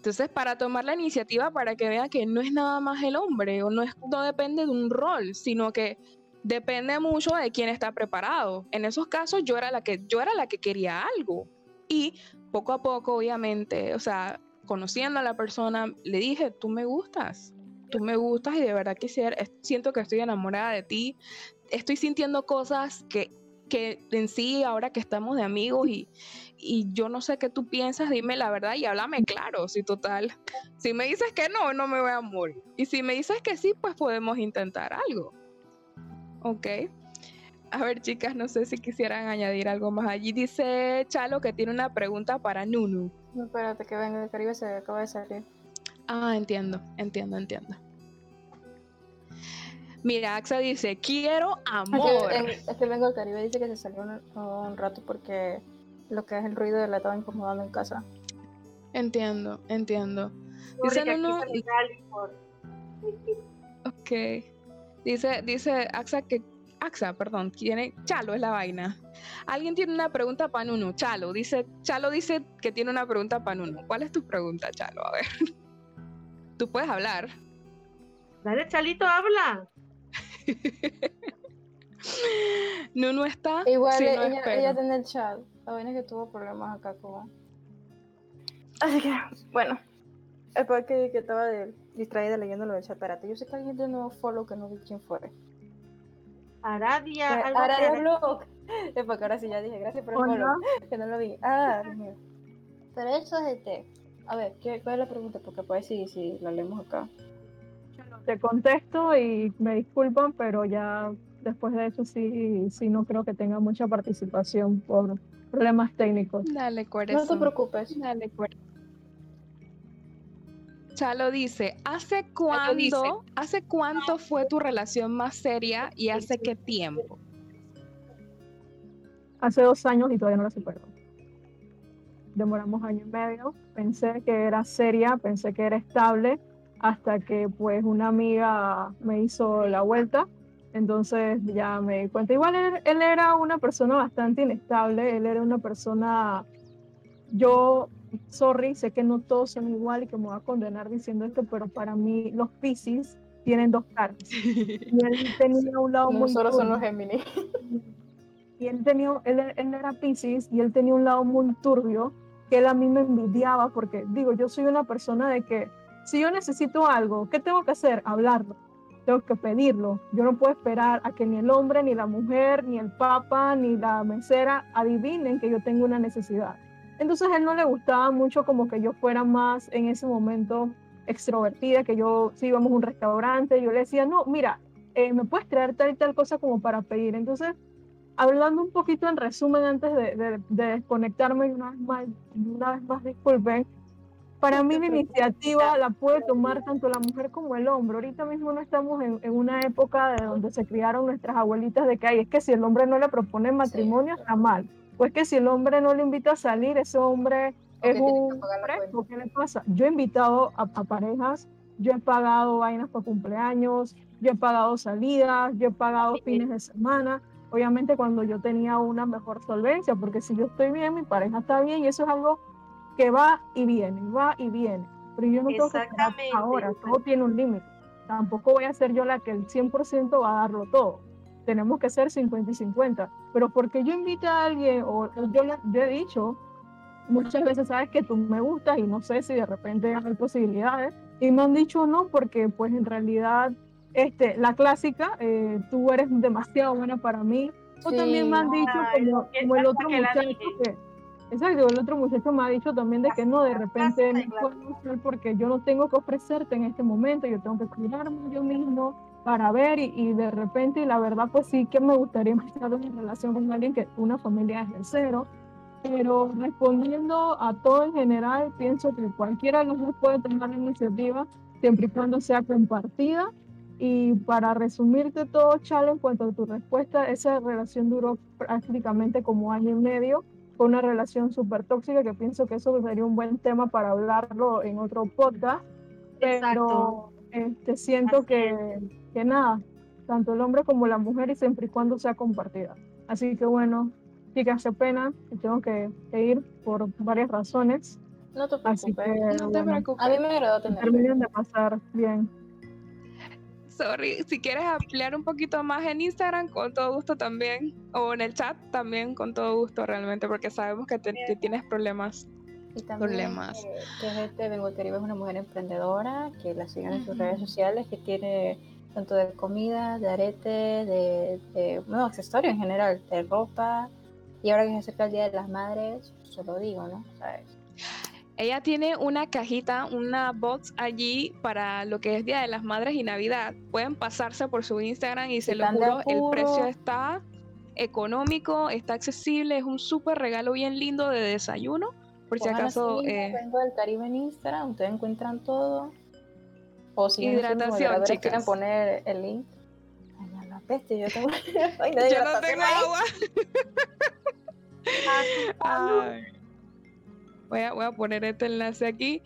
Entonces, para tomar la iniciativa, para que vean que no es nada más el hombre, o no, es, no depende de un rol, sino que depende mucho de quién está preparado. En esos casos, yo era la que, yo era la que quería algo. Y poco a poco, obviamente, o sea, conociendo a la persona, le dije, tú me gustas, tú me gustas y de verdad que siento que estoy enamorada de ti. Estoy sintiendo cosas que que en sí, ahora que estamos de amigos y, y yo no sé qué tú piensas, dime la verdad y háblame claro, si total. Si me dices que no, no me voy a morir. Y si me dices que sí, pues podemos intentar algo. Ok. A ver, chicas, no sé si quisieran añadir algo más. Allí dice Chalo que tiene una pregunta para Nunu. No, espérate, que venga de Caribe, se acaba de salir. Ah, entiendo, entiendo, entiendo. Mira, AXA dice, quiero amor. Es que, vengo del Caribe dice que se salió un, rato porque lo que es el ruido le estaba incomodando en casa. Entiendo, entiendo. Dice no, Ok. Dice, dice AXA que AXA, perdón, tiene Chalo es la vaina. Alguien tiene una pregunta para Nunu. Chalo dice, Chalo dice que tiene una pregunta para Nunu. ¿Cuál es tu pregunta, Chalo? A ver. Tú puedes hablar. Dale, Chalito, habla. no, no está. Igual ella, ella, tiene el chat. La vaina que tuvo problemas acá con. Así que, bueno. Es porque que estaba distraída leyendo lo del chat. Espérate, yo sé que alguien tiene un nuevo follow que no vi quién fue. Aradia. Aradia Blog. Es porque ahora sí ya dije, gracias por el follow. Que no lo vi. Ah, Dios mío. Pero eso es este. A ver, ¿qué, ¿cuál es la pregunta? Porque pues si, si la leemos acá te contesto y me disculpan, pero ya después de eso sí, sí no creo que tenga mucha participación por problemas técnicos. Dale, corazón. No te preocupes. Dale, corazón. Chalo dice, ¿hace cuándo, ¿hace cuánto fue tu relación más seria y hace qué tiempo? Hace dos años y todavía no la supero. Demoramos año y medio. Pensé que era seria, pensé que era estable hasta que pues una amiga me hizo la vuelta. Entonces ya me di cuenta. Igual él, era una persona bastante inestable, él era una persona, yo, sorry, sé que no todos son igual y que me voy a condenar diciendo esto, pero para mí los Pisces tienen dos caras. Y él tenía un lado muy... Solo son los Géminis. Y él, tenía, él, él era Pisces y él tenía un lado muy turbio que él a mí me envidiaba porque digo, yo soy una persona de que si yo necesito algo, ¿qué tengo que hacer? Hablarlo. Tengo que pedirlo. Yo no puedo esperar a que ni el hombre, ni la mujer, ni el papa, ni la mesera adivinen que yo tengo una necesidad. Entonces él no le gustaba mucho como que yo fuera más en ese momento extrovertida, que yo, si íbamos a un restaurante, yo le decía, no, mira, eh, me puedes traer tal y tal cosa como para pedir. Entonces, hablando un poquito en resumen antes de, de, de desconectarme una vez más, una vez más disculpen, para mí la iniciativa la puede tomar tanto la mujer como el hombre. Ahorita mismo no estamos en, una época de donde se criaron nuestras abuelitas de que hay, es que si el hombre no le propone matrimonio está mal. Pues que si el hombre no le invita a salir, ese hombre es que un. ¿Qué le pasa? Yo he invitado a, a parejas, yo he pagado vainas para cumpleaños, yo he pagado salidas, yo he pagado Sí. fines de semana. Obviamente cuando yo tenía una mejor solvencia, porque si yo estoy bien, mi pareja está bien y eso es algo que va y viene, va y viene. Pero yo no tengo que esperar ahora, todo tiene un límite. Tampoco voy a ser yo la que el 100% va a darlo todo. Tenemos que ser 50 y 50. Pero porque yo invito a alguien, o yo, le- yo he dicho muchas veces, sabes que tú me gustas y no sé si de repente hay posibilidades. Y me han dicho no, porque pues en realidad este, la clásica, eh, tú eres demasiado buena para mí. O Sí, también me han dicho, ay, como, como el otro muchacho que, exacto, el otro muchacho me ha dicho también de que no, de repente no puedo porque yo no tengo que ofrecerte en este momento, yo tengo que cuidarme yo mismo para ver y, y de repente, y la verdad pues sí que me gustaría estar en una relación con alguien que una familia desde cero, pero respondiendo a todo en general, pienso que cualquiera de los dos puede tomar la iniciativa siempre y cuando sea compartida. Y para resumirte todo, Chalo, en cuanto a tu respuesta, esa relación duró prácticamente como año y medio. Fue una relación súper tóxica que pienso que eso sería un buen tema para hablarlo en otro podcast. Exacto. Pero este, siento Así que, que nada, tanto el hombre como la mujer y siempre y cuando sea compartida. Así que bueno, chicas, qué pena, tengo que, que ir por varias razones. No te preocupes. que No te bueno, preocupes. A mí me agradó que tenerlo. terminen de pasar bien. Sorry, si quieres ampliar un poquito más en Instagram, con todo gusto también. O en el chat también, con todo gusto realmente, porque sabemos que, te- que tienes problemas. Y también problemas. Que, del Caribe es una mujer emprendedora, que la sigan en sus redes sociales, que tiene tanto de comida, de arete, de, de no, accesorios en general, de ropa. Y ahora que se acerca el Día de las Madres, se lo digo, ¿no? ¿Sabes? Ella tiene una cajita, una box allí para lo que es Día de las Madres y Navidad. Pueden pasarse por su Instagram y se lo juro, el precio está económico, está accesible, es un súper regalo bien lindo de desayuno. Por si Pónganla acaso, eh, Vengo del Caribe en Instagram, ustedes encuentran todo. O si Hidratación, chicas. quieren poner el link. Ay, la peste, yo tengo. Ay, no, yo no tengo agua. Ay. Voy a, poner este enlace aquí.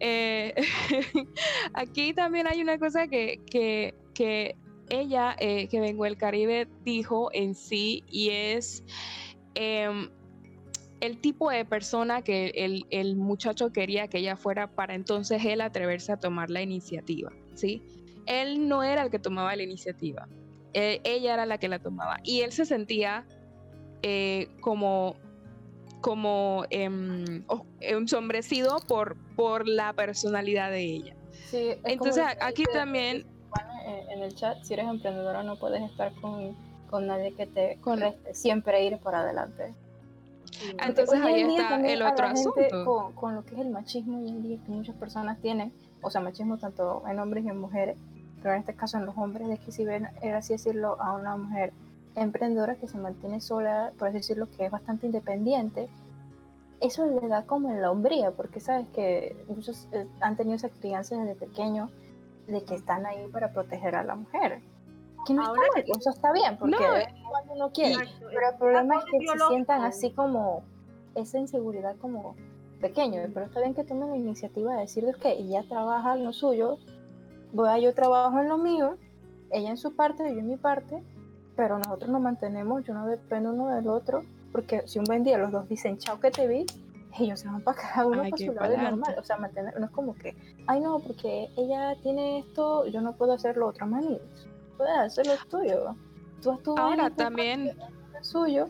Eh, aquí también hay una cosa que, que, que ella, eh, que vengo del Caribe, dijo en sí y es em, el tipo de persona que el, el muchacho quería que ella fuera para entonces él atreverse a tomar la iniciativa, ¿sí? Él no era el que tomaba la iniciativa, eh, ella era la que la tomaba y él se sentía eh, como como em, o- ensombrecido por, por la personalidad de ella. Sí, Entonces aquí también, Juana, en, el chat, si eres emprendedora no puedes estar con, con nadie que te siempre ir por adelante. Porque entonces hoy ahí está el otro asunto. Con, con lo que es el machismo hoy en día que muchas personas tienen, o sea, machismo tanto en hombres y en mujeres, pero en este caso en los hombres, es que si ven, era así decirlo, a una mujer emprendedora que se mantiene sola, por así decirlo, que es bastante independiente, eso le da como en la hombría, porque sabes que muchos eh, han tenido esa crianza desde pequeños de que están ahí para proteger a la mujer. Que no Ahora está mal, eso está bien, porque No, es cuando uno quiere. Exacto. Pero el problema es que se biológico. sientan así como esa inseguridad como pequeño. Pero está bien que tomen la iniciativa de decir que ella trabaja en lo suyo, voy a yo trabajo en lo mío, ella en su parte, yo en mi parte, pero nosotros nos mantenemos, yo no dependo uno del otro, porque si un buen día los dos dicen chao que te vi, ellos se van para cada uno Hay para su lado normal. O sea, mantener, no es como que, ay no, porque ella tiene esto, yo no puedo hacer lo otro, maní. Puedes hacer lo tuyo. Tú tu Ahora tú también, el suyo,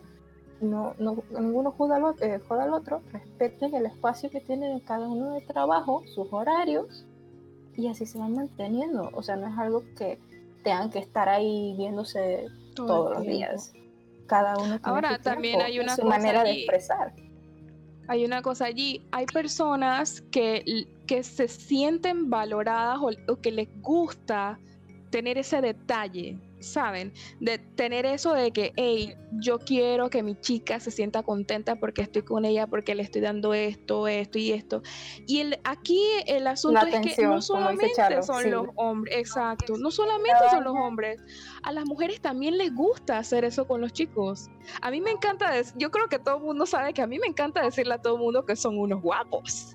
no, no, ninguno joda al, otro, eh, joda al otro, respeten el espacio que tienen en cada uno de trabajo, sus horarios, y así se van manteniendo. O sea, no es algo que tengan que estar ahí viéndose todo todos los días. Cada uno tiene Ahora, su también tiempo hay una su manera de expresar. hay una cosa allí. Hay personas que, que se sienten valoradas o, o que les gusta tener ese detalle, ¿saben? De tener eso de que, hey, yo quiero que mi chica se sienta contenta porque estoy con ella, porque le estoy dando esto, esto y esto. Y el, aquí el asunto es que no solamente son los hombres, exacto, no solamente son los hombres, a las mujeres también les gusta hacer eso con los chicos. A mí me encanta, yo creo que todo el mundo sabe que a mí me encanta decirle a todo el mundo que son unos guapos,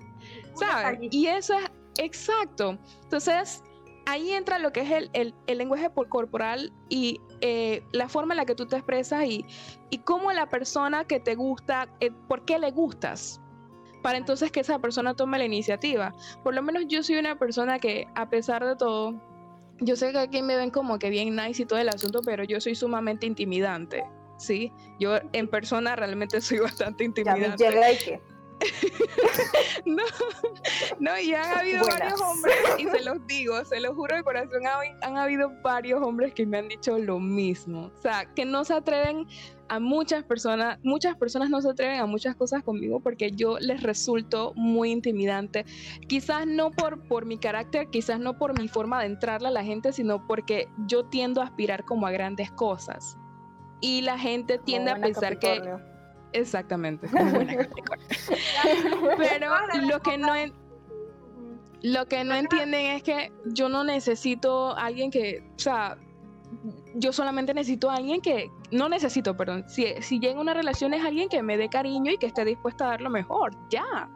¿saben? Y eso es exacto. Entonces, ahí entra lo que es el, lenguaje corporal y eh, la forma en la que tú te expresas y, y cómo la persona que te gusta, eh, por qué le gustas, para entonces que esa persona tome la iniciativa. Por lo menos yo soy una persona que, a pesar de todo, yo sé que aquí me ven como que bien nice y todo el asunto, pero yo soy sumamente intimidante. Sí, yo en persona realmente soy bastante intimidante. no, no, y han habido varios hombres, y se los digo, se los juro de corazón, han, habido varios hombres que me han dicho lo mismo. O sea, que no se atreven a muchas personas, muchas personas no se atreven a muchas cosas conmigo porque yo les resulto muy intimidante. Quizás no por, por mi carácter, quizás no por mi forma de entrarle a la gente, sino porque yo tiendo a aspirar como a grandes cosas. Y la gente tiende a pensar que Exactamente. Pero lo que no lo que no entienden es que yo no necesito alguien que, o sea, yo solamente necesito a alguien que, no necesito, perdón, si, si llega una relación es alguien que me dé cariño y que esté dispuesta a dar lo mejor, ya.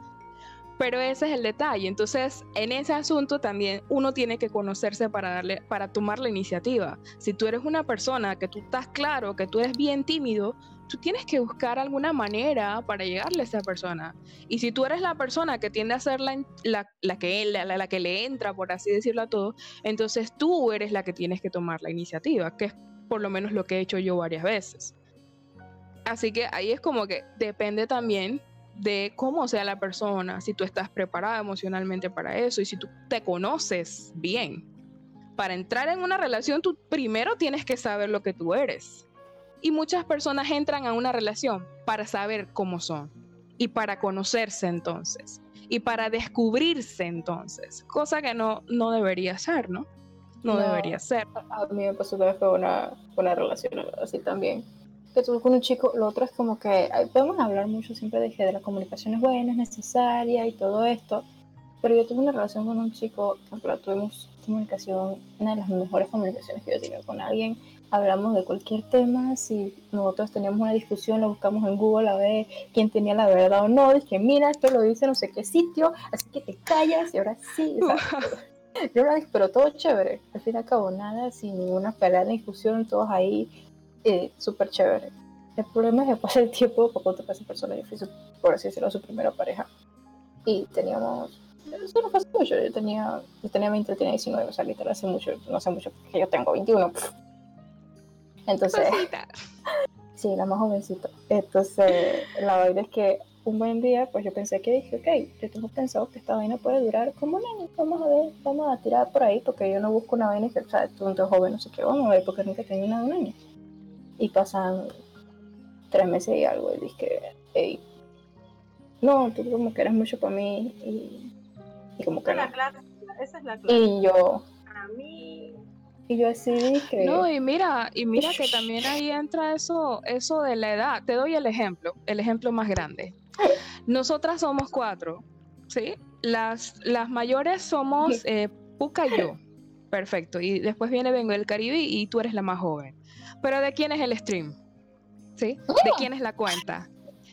Pero ese es el detalle. Entonces, en ese asunto también uno tiene que conocerse para darle, para tomar la iniciativa. Si tú eres una persona que tú estás claro, que tú eres bien tímido, tú tienes que buscar alguna manera para llegarle a esa persona. Y si tú eres la persona que tiende a ser la, la, que, la, la, que le entra, por así decirlo a todo, entonces tú eres la que tienes que tomar la iniciativa, que es por lo menos lo que he hecho yo varias veces. Así que ahí es como que depende también de cómo sea la persona, si tú estás preparada emocionalmente para eso y si tú te conoces bien. Para entrar en una relación, tú primero tienes que saber lo que tú eres y muchas personas entran a una relación para saber cómo son y para conocerse entonces y para descubrirse entonces, cosa que no, no debería ser, ¿no? No, debería ser. A mí me pasó que fue una, una relación así también. Que tuve con un chico, lo otro es como que podemos hablar mucho siempre de que de la comunicación es buena, es necesaria y todo esto, pero yo tuve una relación con un chico, tuvimos comunicación, una de las mejores comunicaciones que yo he tenido con alguien hablamos de cualquier tema, si nosotros teníamos una discusión, lo buscamos en Google a ver quién tenía la verdad o no, dije, mira, esto lo dice no sé qué sitio, así que te callas y ahora sí. yo lo pero todo chévere, al fin y al cabo nada, sin ninguna pelea de discusión, todos ahí, eh, súper chévere. El problema es que pasa el tiempo, poco te pasa persona, yo fui, por así decirlo, su primera pareja. Y teníamos eso no pasó mucho. Yo tenía, yo tenía 20, tenía 19, o sea, literal hace mucho, no sé mucho, porque yo tengo 21. Entonces, sí, la más jovencita. Entonces, la vaina es que un buen día, pues yo pensé que dije, ok, yo tengo pensado que esta vaina puede durar como un año, vamos a ver, vamos a tirar por ahí, porque yo no busco una vaina que, o sea, tú eres joven, no sé qué, vamos a ver, porque nunca tenido nada de un año. Y pasan tres meses y algo, y dije, hey, no, tú como que eres mucho para mí, y, y como que esa no. Es la esa es la clave. Y yo... Para mí y yo así dije. No, y mira, y mira que también ahí entra eso, eso de la edad. Te doy el ejemplo, el ejemplo más grande. Nosotras somos cuatro, ¿sí? Las, las mayores somos eh, Puka y yo. Perfecto. Y después viene Vengo del Caribe y tú eres la más joven. Pero ¿de quién es el stream? ¿Sí? ¿De quién es la cuenta?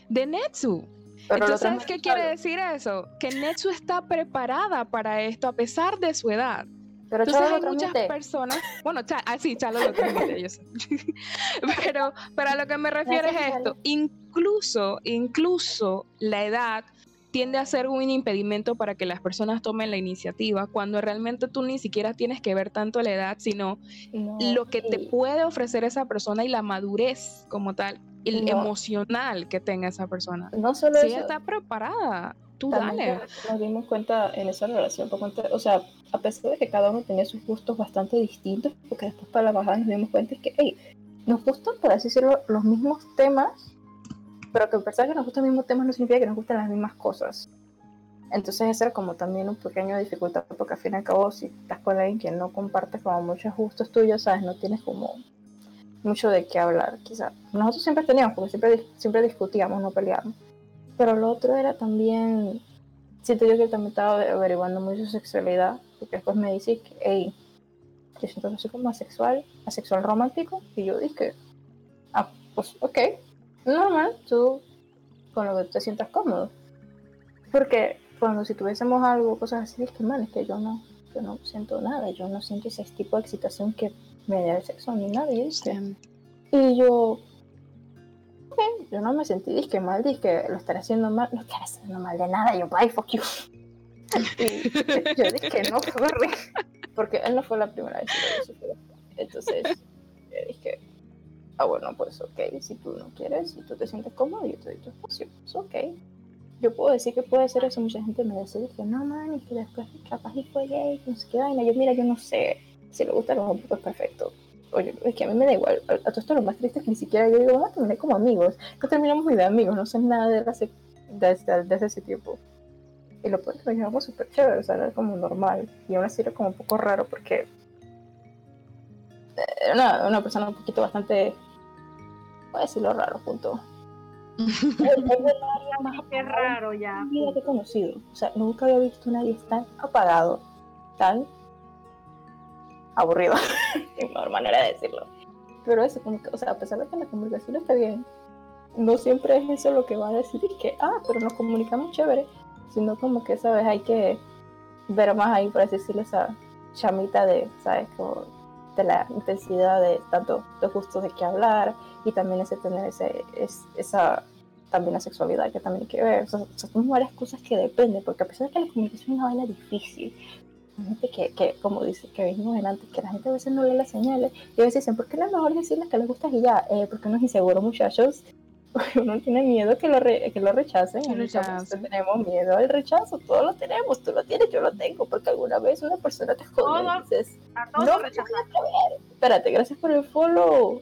De Netsu. Entonces, ¿sabes qué quiere decir eso? Que Netsu está preparada para esto a pesar de su edad. Pero Entonces hay muchas personas, bueno, ah, sí, Chalo lo transmite, yo sé. pero, pero a lo que me refiero es esto, incluso, incluso la edad tiende a ser un impedimento para que las personas tomen la iniciativa cuando realmente tú ni siquiera tienes que ver tanto la edad, sino lo que te puede ofrecer esa persona y la madurez como tal, el emocional que tenga esa persona. No solo si está preparada, tú dale. Nos dimos cuenta en esa relación, o sea, a pesar de que cada uno tenía sus gustos bastante distintos, porque después para la bajada nos dimos cuenta que, hey, nos gustan, por así decirlo, los mismos temas, pero que a pesar de que nos gustan los mismos temas no significa que nos gusten las mismas cosas. Entonces eso era como también un pequeño dificultad, porque al fin y al cabo si estás con alguien que no comparte como muchos gustos tuyos, ¿sabes? No tienes como mucho de qué hablar, quizás. Nosotros siempre teníamos, porque siempre, siempre discutíamos, no peleábamos. Pero lo otro era también, siento yo que también estaba averiguando mucho sexualidad, porque después me dice que, hey, yo siento que soy como asexual, asexual romántico, y yo dije, ah, pues ok, normal, tú con lo que te sientas cómodo. Porque cuando si tuviésemos algo, cosas así, es que man, es que yo no, yo no siento nada, yo no siento ese tipo de excitación que me da el sexo ni nada. Y, y yo, yo no me sentí disque mal, que lo estaré haciendo mal, no estaré haciendo mal de nada, yo, bye, fuck you. y yo dije, no, corre, porque él no fue la primera vez que lo hizo, entonces yo dije, ah, bueno, pues ok, si tú no quieres, si tú te sientes cómodo, yo te doy tu espacio, pues ok yo puedo decir que puede ser eso, mucha gente me dice que no, man, y que después capaz y fue gay, no sé qué vaina, yo mira, yo no sé, si le gusta a los pues perfecto. Oye, es que a mí me da igual, a, todo esto lo más triste es que ni siquiera yo digo, vamos a terminar como amigos, no terminamos muy de amigos, no sé nada de hace, desde, desde ese tiempo. Y lo puedo que lo llevamos súper chévere, o sea, era como normal, y aún así era como un poco raro porque era una, una persona un poquito bastante, voy a decirlo raro, punto es, raro ya. Vida que he conocido. O sea, nunca había visto a nadie tan apagado, tan aburrido. es una manera de decirlo. Pero eso, como que, o sea, a pesar de que la comunicación está bien, no siempre es eso lo que va a decir que, ah, pero nos comunicamos chévere, sino como que, ¿sabes? Hay que ver más ahí, para decirle esa chamita de, ¿sabes? Como de la intensidad de tanto de gustos de qué hablar y también ese tener ese, es, esa también la sexualidad que también hay que ver. O sea, son varias cosas que dependen, porque a pesar de que la comunicación es una vaina difícil, gente que, que, como dice que vimos antes, que la gente a veces no lee las señales y a veces dicen, ¿por qué no es mejor decirles que les gusta y ya? Eh, porque uno es inseguro, muchachos. uno tiene miedo que lo, que lo rechacen. tenemos miedo al rechazo, todos lo tenemos, tú lo tienes, yo lo tengo, porque alguna vez una persona te jode y dices, a todos no, espérate, gracias por el follow.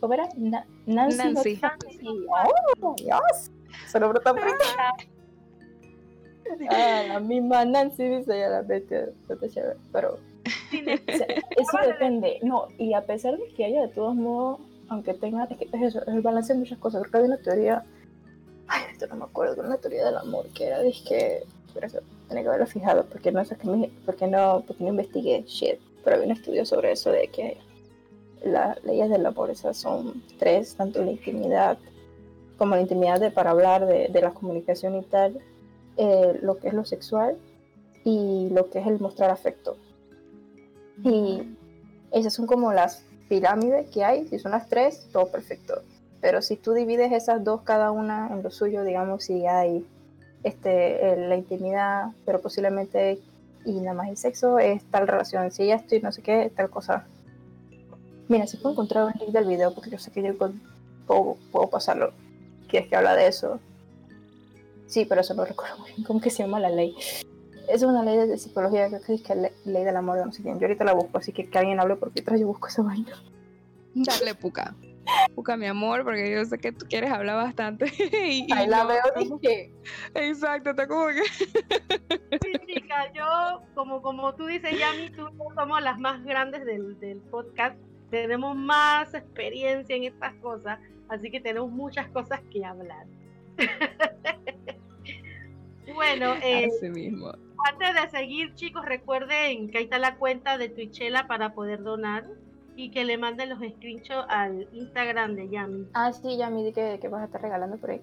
¿Cómo era? Nancy. Nancy. Oh, Dios. Solo brota Ah, la misma Nancy dice ya la vete, chévere, pero eso depende. No, y a pesar de que haya de todos modos aunque tenga, es, que es eso, es el balance de muchas cosas. Creo que había una teoría, ay, esto no me acuerdo, una teoría del amor que era, dije que, pero eso, tenía que haberlo fijado, porque no sé qué porque no, porque no investigué shit, pero había un estudio sobre eso de que las leyes del amor esas son tres, tanto la intimidad como la intimidad de, para hablar de, de la comunicación y tal, eh, lo que es lo sexual y lo que es el mostrar afecto. Y esas son como las pirámide que hay, si son las tres, todo perfecto. Pero si tú divides esas dos cada una en lo suyo, digamos, si hay este, la intimidad, pero posiblemente y nada más el sexo, es tal relación. Si ya estoy no sé qué, tal cosa. Mira, si puedo encontrar un link del video, porque yo sé que yo puedo, puedo pasarlo. ¿Quieres que habla de eso? Sí, pero eso no recuerdo muy bien cómo que se llama la ley es una ley de psicología, creo que es que ley del amor, no sé quién. Yo ahorita la busco, así que que alguien hable porque tras yo busco esa vaina. Dale, Puka. Puka, mi amor, porque yo sé que tú quieres hablar bastante. y, Ahí la veo, dije. Exacto, está como que. sí, chica, yo, como, como tú dices, Yami, tú somos las más grandes del, del podcast. Tenemos más experiencia en estas cosas, así que tenemos muchas cosas que hablar. Bueno, eh, Así mismo antes de seguir, chicos, recuerden que ahí está la cuenta de Twitchela para poder donar y que le manden los screenshots al Instagram de Yami. Ah, sí, Yami, di que, que vas a estar regalando por ahí.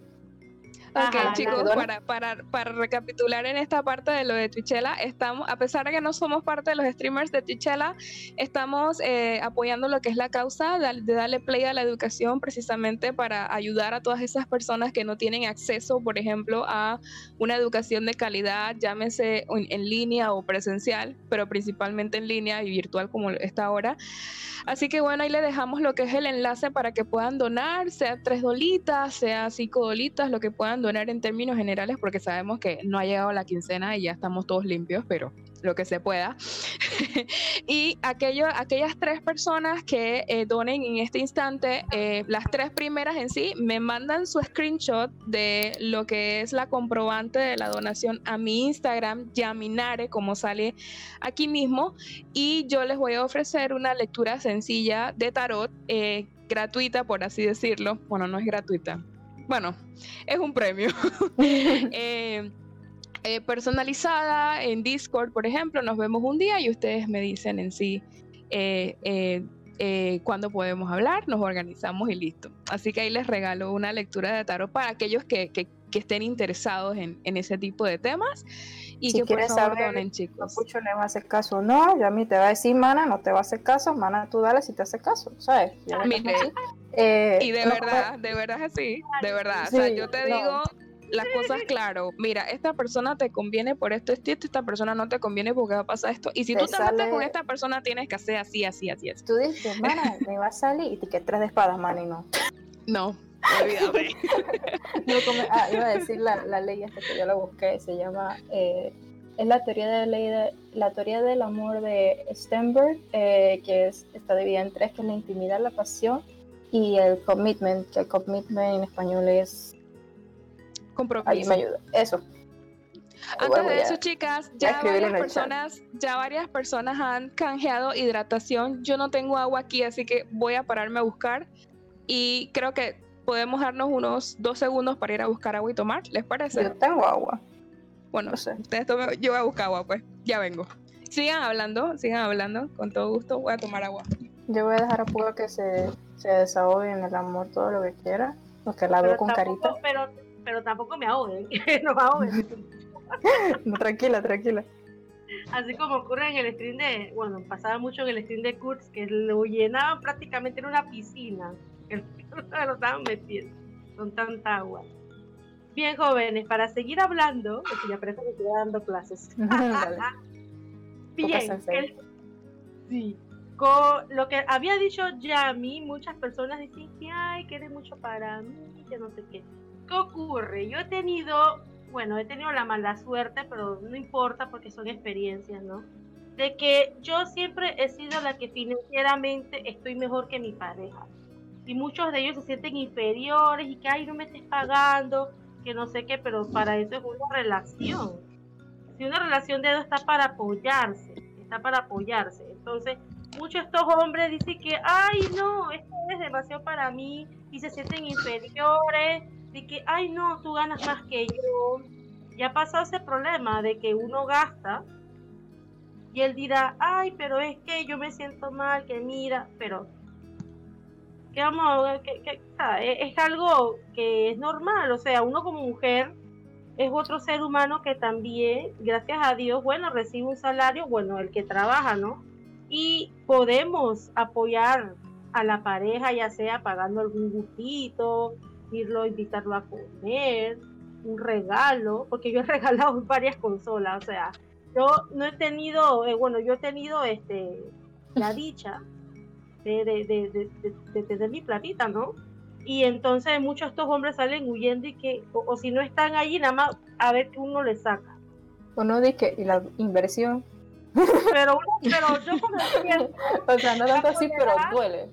Ok, chicos, para, para, para, recapitular en esta parte de lo de Twitchella, estamos, a pesar de que no somos parte de los streamers de Twitchella, estamos eh, apoyando lo que es la causa de, darle play a la educación precisamente para ayudar a todas esas personas que no tienen acceso, por ejemplo, a una educación de calidad, llámese en línea o presencial, pero principalmente en línea y virtual como está ahora. Así que bueno, ahí le dejamos lo que es el enlace para que puedan donar, sea tres dolitas, sea cinco dolitas, lo que puedan puedan donar en términos generales, porque sabemos que no ha llegado la quincena y ya estamos todos limpios, pero lo que se pueda. y aquello, aquellas tres personas que eh, donen en este instante, eh, las tres primeras en sí, me mandan su screenshot de lo que es la comprobante de la donación a mi Instagram, Yaminare, como sale aquí mismo, y yo les voy a ofrecer una lectura sencilla de tarot. Eh, gratuita, por así decirlo. Bueno, no es gratuita. Bueno, es un premio. Eh, personalizada en Discord, por ejemplo, nos vemos un día y ustedes me dicen en sí eh, eh, eh, cuándo podemos hablar, nos organizamos y listo. Así que ahí les regalo una lectura de tarot para aquellos que, que, que estén interesados en, en, ese tipo de temas y si que quieres por favor saber, donen, chicos. Mucho le va a hacer caso, no, ya a mí te va a decir, mana, no te va a hacer caso, mana, tú dale si te hace caso, ¿sabes? Le Mire. Eh, y de no, verdad, de verdad es así, de verdad. o sea, Sí, yo te no. digo las cosas claro. Mira, esta persona te conviene por esto, esto, esta persona no te conviene porque va a pasar esto. Y si Te tú te metes sale- con esta persona, tienes que hacer así, así, así, así. Tú dices, mana, me va a salir y que tres de espadas, mana, y no. No, olvídate. No, como- ah, iba a decir la, la ley esta que yo la busqué, se llama, eh, es la teoría de ley de, la teoría del amor de Stenberg, eh, que es, está dividida en tres, que es la intimidad, la pasión y el commitment, que el commitment en español es, ahí Compromiso. me ayuda, eso. Antes Bueno, de eso, chicas, ya varias personas, ya varias personas han canjeado hidratación. Yo no tengo agua aquí, así que voy a pararme a buscar. Y creo que podemos darnos unos dos segundos para ir a buscar agua y tomar. ¿Les parece? Yo tengo agua, Bueno, no sé. ustedes tomen, yo voy a buscar agua, pues. Ya vengo. Sigan hablando, sigan hablando. Con todo gusto voy a tomar agua. Yo voy a dejar a Puga que se, se desahogue en el amor todo lo que quiera, porque la veo Pero con tampoco, carita. pero, pero tampoco me ahoguen, no me ahoguen. No, tranquila, tranquila. Así como ocurre en el stream de, bueno, pasaba mucho en el stream de Kurtz, que lo llenaban prácticamente en una piscina, que lo estaban metiendo con tanta agua. Bien, jóvenes, para seguir hablando, porque ya parece que estoy dando clases. Bien, el- sí. Con lo que había dicho Yami, muchas personas dicen que ay, que eres mucho para mí, que no sé qué. ¿Qué ocurre? Yo he tenido, bueno, he tenido la mala suerte, pero no importa porque son experiencias, ¿no? De que yo siempre he sido la que financieramente estoy mejor que mi pareja. Y muchos de ellos se sienten inferiores y que, ay, no me estés pagando, que no sé qué, pero para eso es una relación si una relación de dos está para apoyarse, está para apoyarse. Entonces, muchos de estos hombres dicen que, ay, no, esto es demasiado para mí, y se sienten inferiores, de que, ay, no, tú ganas más que yo. Ya ha pasado ese problema de que uno gasta y él dirá, ay, pero es que yo me siento mal, que mira, pero que vamos, que, es algo que es normal, o sea, uno como mujer es otro ser humano que también, gracias a Dios, bueno, recibe un salario, bueno, el que trabaja, ¿no? Y podemos apoyar a la pareja, ya sea pagando algún gustito, irlo, invitarlo a comer, un regalo, porque yo he regalado varias consolas, o sea, yo no he tenido, eh, bueno, yo he tenido este la dicha de, de, de, de, de- de tener mi platita, ¿no? Y entonces muchos de estos hombres salen huyendo y que, o, o si no están allí, nada más a ver que uno le saca. Uno dice que y la inversión, Pero, pero yo tiempo, o sea, no tanto así, pero duele.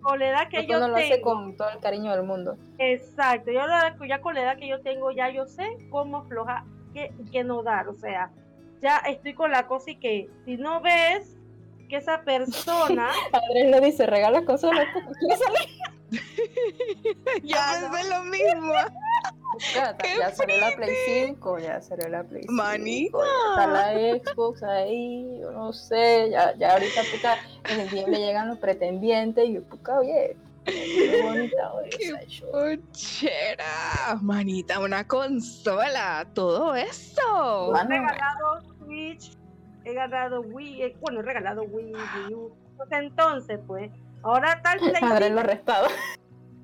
con la edad que Porque yo uno lo hace tengo, con todo el cariño del mundo. exacto, yo ya con la edad que yo tengo, ya yo sé cómo aflojar qué, qué no dar, o sea, ya estoy con la cosa y que si no ves que esa persona Andrés le dice, regala consolas, ¿tú quieres salir? Ya pensé lo mismo. Ya, ¡Qué ya salió la Play 5, ya salió la Play 5. Manita. Está la Xbox ahí, yo no sé, ya, ya ahorita puta, en el día le llegan los pretendientes y yo, puta, oye, qué bonita, oye, Qué manita, una consola, todo eso. he Mano, regalado Switch, he ganado Wii, eh, bueno, he regalado Wii, Wii U. Pues entonces, pues, ahora tal Andrés 5 lo restado.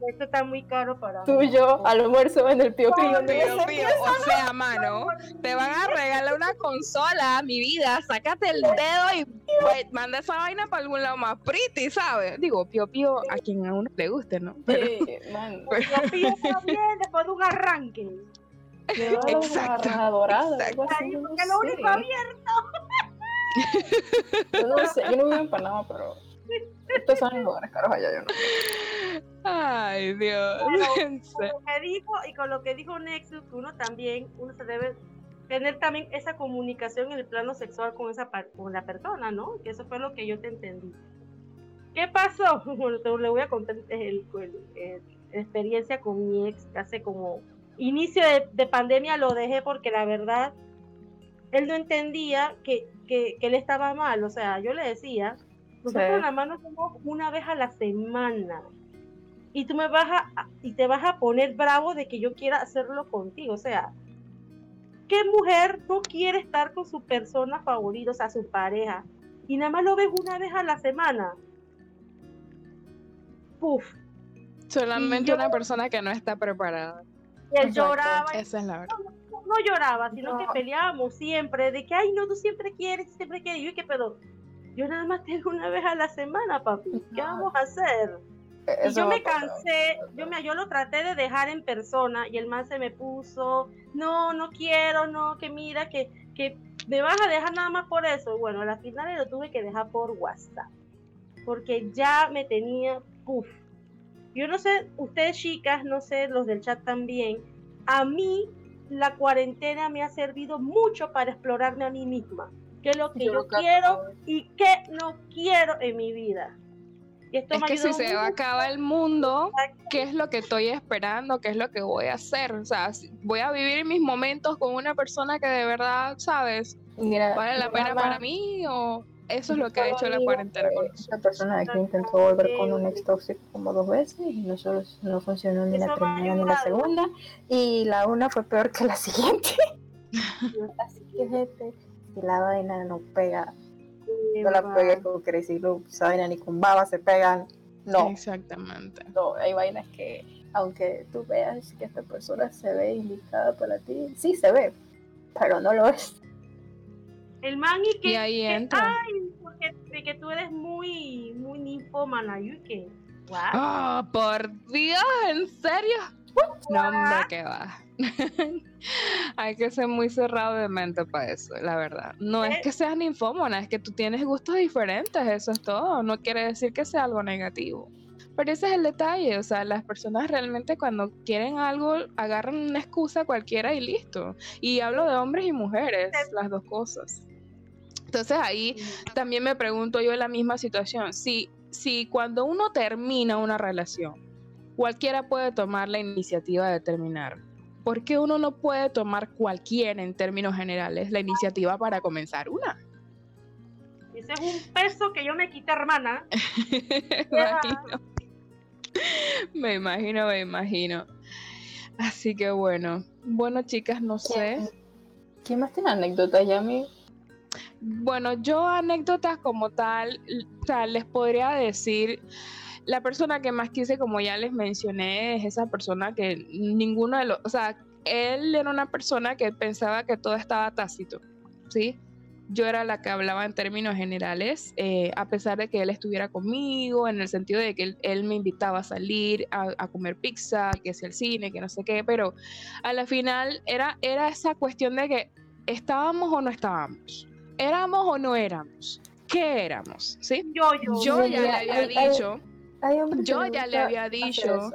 esto está muy caro para mí. Tú y yo, almuerzo en el Pío Pío. No, ¿no? Pío, pío. O sea, mano, te van a regalar una consola, mi vida, sácate el dedo y pues, manda esa vaina para algún lado más pretty, ¿sabes? Digo, pío pío a quien a uno le guste, ¿no? Pero, Sí, man. Lo pido bien después de un arranque. Exacto, exacto. no porque lo único abierto. Yo no sé, yo no vivo en Panamá, pero estos son los lugares caros allá, yo no. ay, Dios. Con lo que dijo y con lo que dijo Nexus, que uno también, uno se debe tener también esa comunicación en el plano sexual con esa con la persona, ¿no? Que eso fue lo que yo te entendí. ¿Qué pasó? Bueno, te le voy a contar el, el- el- la experiencia con mi ex, que hace como inicio de, de pandemia lo dejé porque la verdad él no entendía que, que, que él estaba mal. O sea, yo le decía, nosotros Sí. nada más nos vemos una vez a la semana. Y tú me vas a, y te vas a poner bravo de que yo quiera hacerlo contigo. O sea, ¿qué mujer no quiere estar con su persona favorita, o sea, su pareja? Y nada más lo ves una vez a la semana. Puf. Solamente yo- una persona que no está preparada. Y él Exacto. lloraba. y Esa es la verdad. no, no lloraba, sino que peleábamos siempre, de que, ay, no, tú siempre quieres, siempre quieres. Y yo, ¿qué pedo? Yo nada más tengo una vez a la semana, papi. ¿Qué vamos a hacer? Y Eso yo me cansé, yo, me, yo lo traté de dejar en persona y el man se me puso, no, no quiero, no, que mira, que, que me vas a dejar nada más por eso. Y bueno, a la final lo tuve que dejar por WhatsApp, porque ya me tenía, puff. Yo no sé, ustedes chicas, no sé, los del chat también, a mí la cuarentena me ha servido mucho para explorarme a mí misma, qué es lo que yo, quiero y qué no quiero en mi vida. Y esto Es me que si se va a mucho. acabar el mundo, ¿qué es lo que estoy esperando? ¿Qué es lo que voy a hacer? O sea, voy a vivir mis momentos con una persona que de verdad, ¿sabes? Mira, ¿Vale la pena mamá- para mí o eso es lo que ha hecho la cuarentena con nosotros? Esta persona de aquí intentó volver con un ex tóxico como dos veces y no, solo, no funcionó ni la primera ni la segunda y la una fue peor que la siguiente. Así que gente, si la vaina no pega, no la pegues con Crazy Loop, esa vaina ni con baba se pegan, no, Exactamente. no, hay vainas que aunque tú veas que esta persona se ve indicada para ti, sí se ve, pero no lo es. El man y que, Y ahí que- entra. ay, que tú eres muy, muy ninfómana, y que, wow. ¡Ah, por Dios! ¿En serio? No, hombre, que va. Hay que ser muy cerrado de mente para eso, la verdad. No es Eh. que seas ninfómona, es que tú tienes gustos diferentes, eso es todo. No quiere decir que sea algo negativo. Pero ese es el detalle, o sea, las personas realmente cuando quieren algo agarran una excusa cualquiera y listo. Y hablo de hombres y mujeres, las dos cosas. Entonces ahí también me pregunto yo en la misma situación, si, si cuando uno termina una relación, cualquiera puede tomar la iniciativa de terminar, ¿por qué uno no puede tomar cualquiera en términos generales la iniciativa para comenzar una? Ese es un peso que yo me quité, hermana. me imagino. Me imagino, me imagino. Así que bueno, bueno chicas, no sé. ¿Quién más tiene anécdotas, Yami? Bueno, yo anécdotas como tal, o sea, les podría decir, la persona que más quise, como ya les mencioné, es esa persona que ninguno de los, o sea, él era una persona que pensaba que todo estaba tácito, ¿sí? Yo era la que hablaba en términos generales, eh, a pesar de que él estuviera conmigo, en el sentido de que él, él me invitaba a salir, a, a comer pizza, que es el cine, que no sé qué, pero a la final era, era esa cuestión de que estábamos o no estábamos éramos o no éramos, ¿qué éramos? ¿Sí? Yo, yo. Yo ya le había hay- hay- dicho, Hay que Yo ya le había dicho.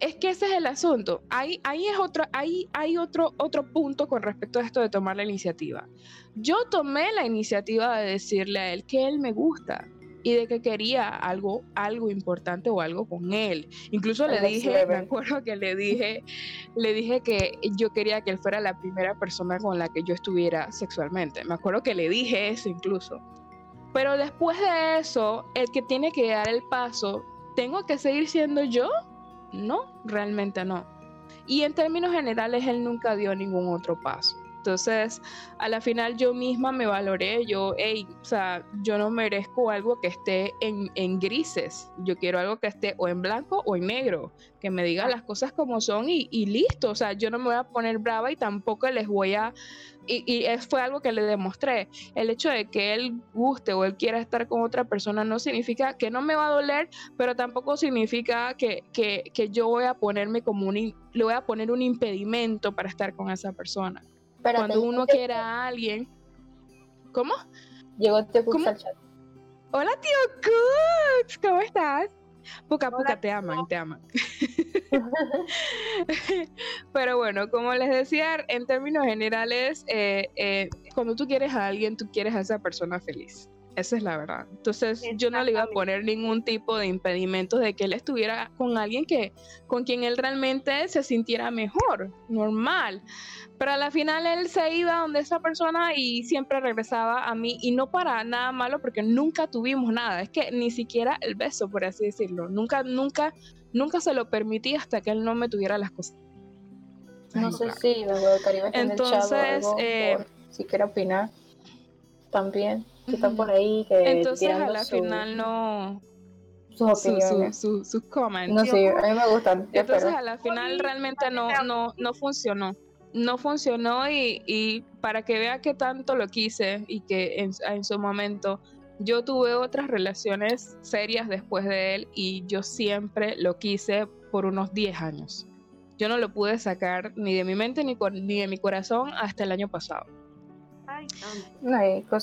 es que ese es el asunto. Ahí, ahí es otro, ahí hay otro, otro punto con respecto a esto de tomar la iniciativa. Yo tomé la iniciativa de decirle a él que él me gusta y de que quería algo, algo importante o algo con él. Incluso le dije, me acuerdo que le dije, le dije que yo quería que él fuera la primera persona con la que yo estuviera sexualmente. Me acuerdo que le dije eso incluso. Pero después de eso, el que tiene que dar el paso, ¿tengo que seguir siendo yo? No, realmente no. Y en términos generales, él nunca dio ningún otro paso. Entonces, a la final yo misma me valoré, yo, hey, o sea, yo no merezco algo que esté en, en, grises, yo quiero algo que esté o en blanco o en negro, que me diga las cosas como son y, listo, o sea, yo no me voy a poner brava y tampoco les voy a y, y fue algo que le demostré. El hecho de que él guste o él quiera estar con otra persona no significa que no me va a doler, pero tampoco significa que, que, que yo voy a ponerme como un, le voy a poner un impedimento para estar con esa persona. Cuando uno quiera a alguien. ¿Cómo? Llegó Tío Cooks al chat. Hola, Tío Cooks, ¿cómo estás? Puca Puca, te aman, te aman. Pero bueno, como les decía, en términos generales, eh, eh, cuando tú quieres a alguien, tú quieres a esa persona feliz. Esa es la verdad. Entonces yo no le iba a poner ningún tipo de impedimento de que él estuviera con alguien que con quien él realmente se sintiera mejor, normal. Pero a la final él se iba donde esa persona y siempre regresaba a mí y no para nada malo porque nunca tuvimos nada. Es que ni siquiera el beso, por así decirlo. Nunca, nunca, nunca se lo permití hasta que él no me tuviera las cosas. No sé si Caribe Entonces, eh, si quiere opinar también que están por ahí. Que Entonces a la final no... Sus opiniones. Sus su, comments. No, sí, a mí me gustan. Entonces a la final realmente no, no, no funcionó. No funcionó y, y para que vea que tanto lo quise y que en, en su momento yo tuve otras relaciones serias después de él y yo siempre lo quise por unos 10 años. Yo no lo pude sacar ni de mi mente ni, ni de mi corazón hasta el año pasado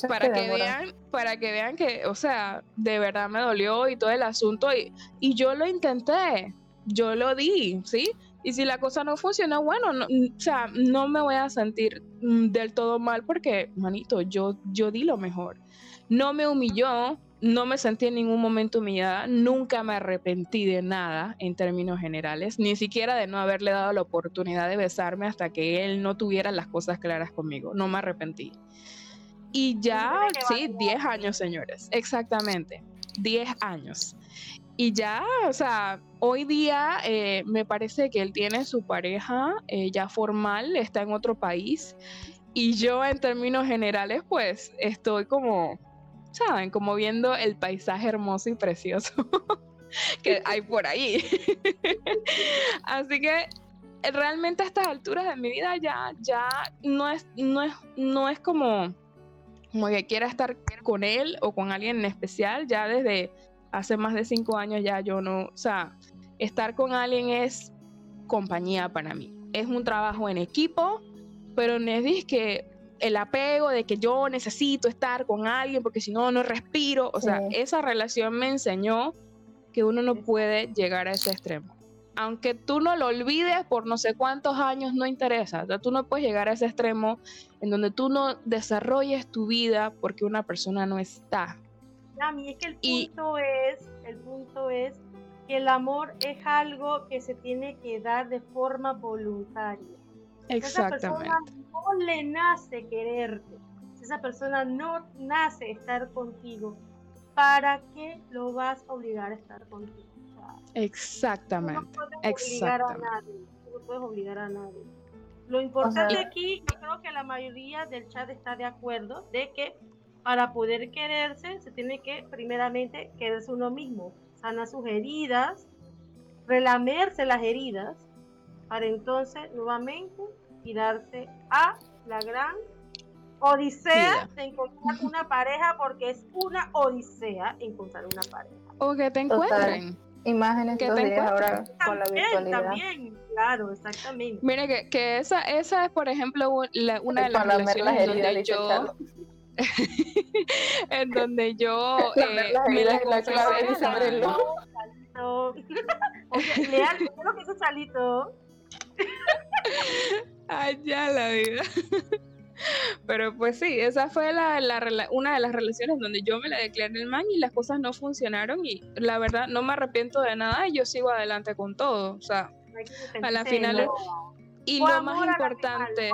para que, vean, para que vean que, o sea, de verdad me dolió y todo el asunto y, y yo lo intenté, yo lo di, ¿sí? Y si la cosa no funciona, bueno, no, o sea, no me voy a sentir mm, del todo mal porque, manito, yo, yo di lo mejor. No me humilló, no me sentí en ningún momento humillada, nunca me arrepentí de nada en términos generales, ni siquiera de no haberle dado la oportunidad de besarme hasta que él no tuviera las cosas claras conmigo, no me arrepentí. Y ya, sí, 10 años, señores, exactamente, 10 años. Y ya, o sea, hoy día eh, me parece que él tiene su pareja eh, ya formal, está en otro país. Y yo en términos generales, pues estoy como ¿saben? Como viendo el paisaje hermoso y precioso que hay por ahí. Así que realmente a estas alturas de mi vida ya, ya no es, no es, no es como, como que quiera estar con él o con alguien en especial, ya desde hace más de cinco años ya yo no, o sea, estar con alguien es compañía para mí. Es un trabajo en equipo, pero no es que el apego de que yo necesito estar con alguien porque si no, no respiro. O sea, esa relación me enseñó que uno no puede llegar a ese extremo. Aunque tú no lo olvides por no sé cuántos años, no interesa. O sea, tú no puedes llegar a ese extremo en donde tú no desarrolles tu vida porque una persona no está. A mí es que el punto es, el punto es que el amor es algo que se tiene que dar de forma voluntaria. Exactamente. Esa persona no le nace quererte, esa persona no nace estar contigo, ¿para qué lo vas a obligar a estar contigo? Exactamente. no puedes obligar a nadie. no puedes obligar a nadie. Lo importante aquí, yo creo que la mayoría del chat está de acuerdo de que para poder quererse se tiene que primeramente quererse uno mismo, sanar sus heridas, relamerse las heridas para entonces nuevamente tirarse a la gran odisea de encontrar una pareja porque es una odisea encontrar una pareja. O que te encuentren. Imágenes que te ahora con la virtualidad. También, claro, exactamente. Mire que, que esa, esa es, por ejemplo, una de las relaciones en donde yo... en donde yo eh, me la, la clave de Leal, lo que es Chalito? Allá la vida. Pero pues sí, esa fue la, una de las relaciones donde yo me la declaré el man y las cosas no funcionaron y la verdad no me arrepiento de nada y yo sigo adelante con todo. O sea, a la final... Y lo más importante...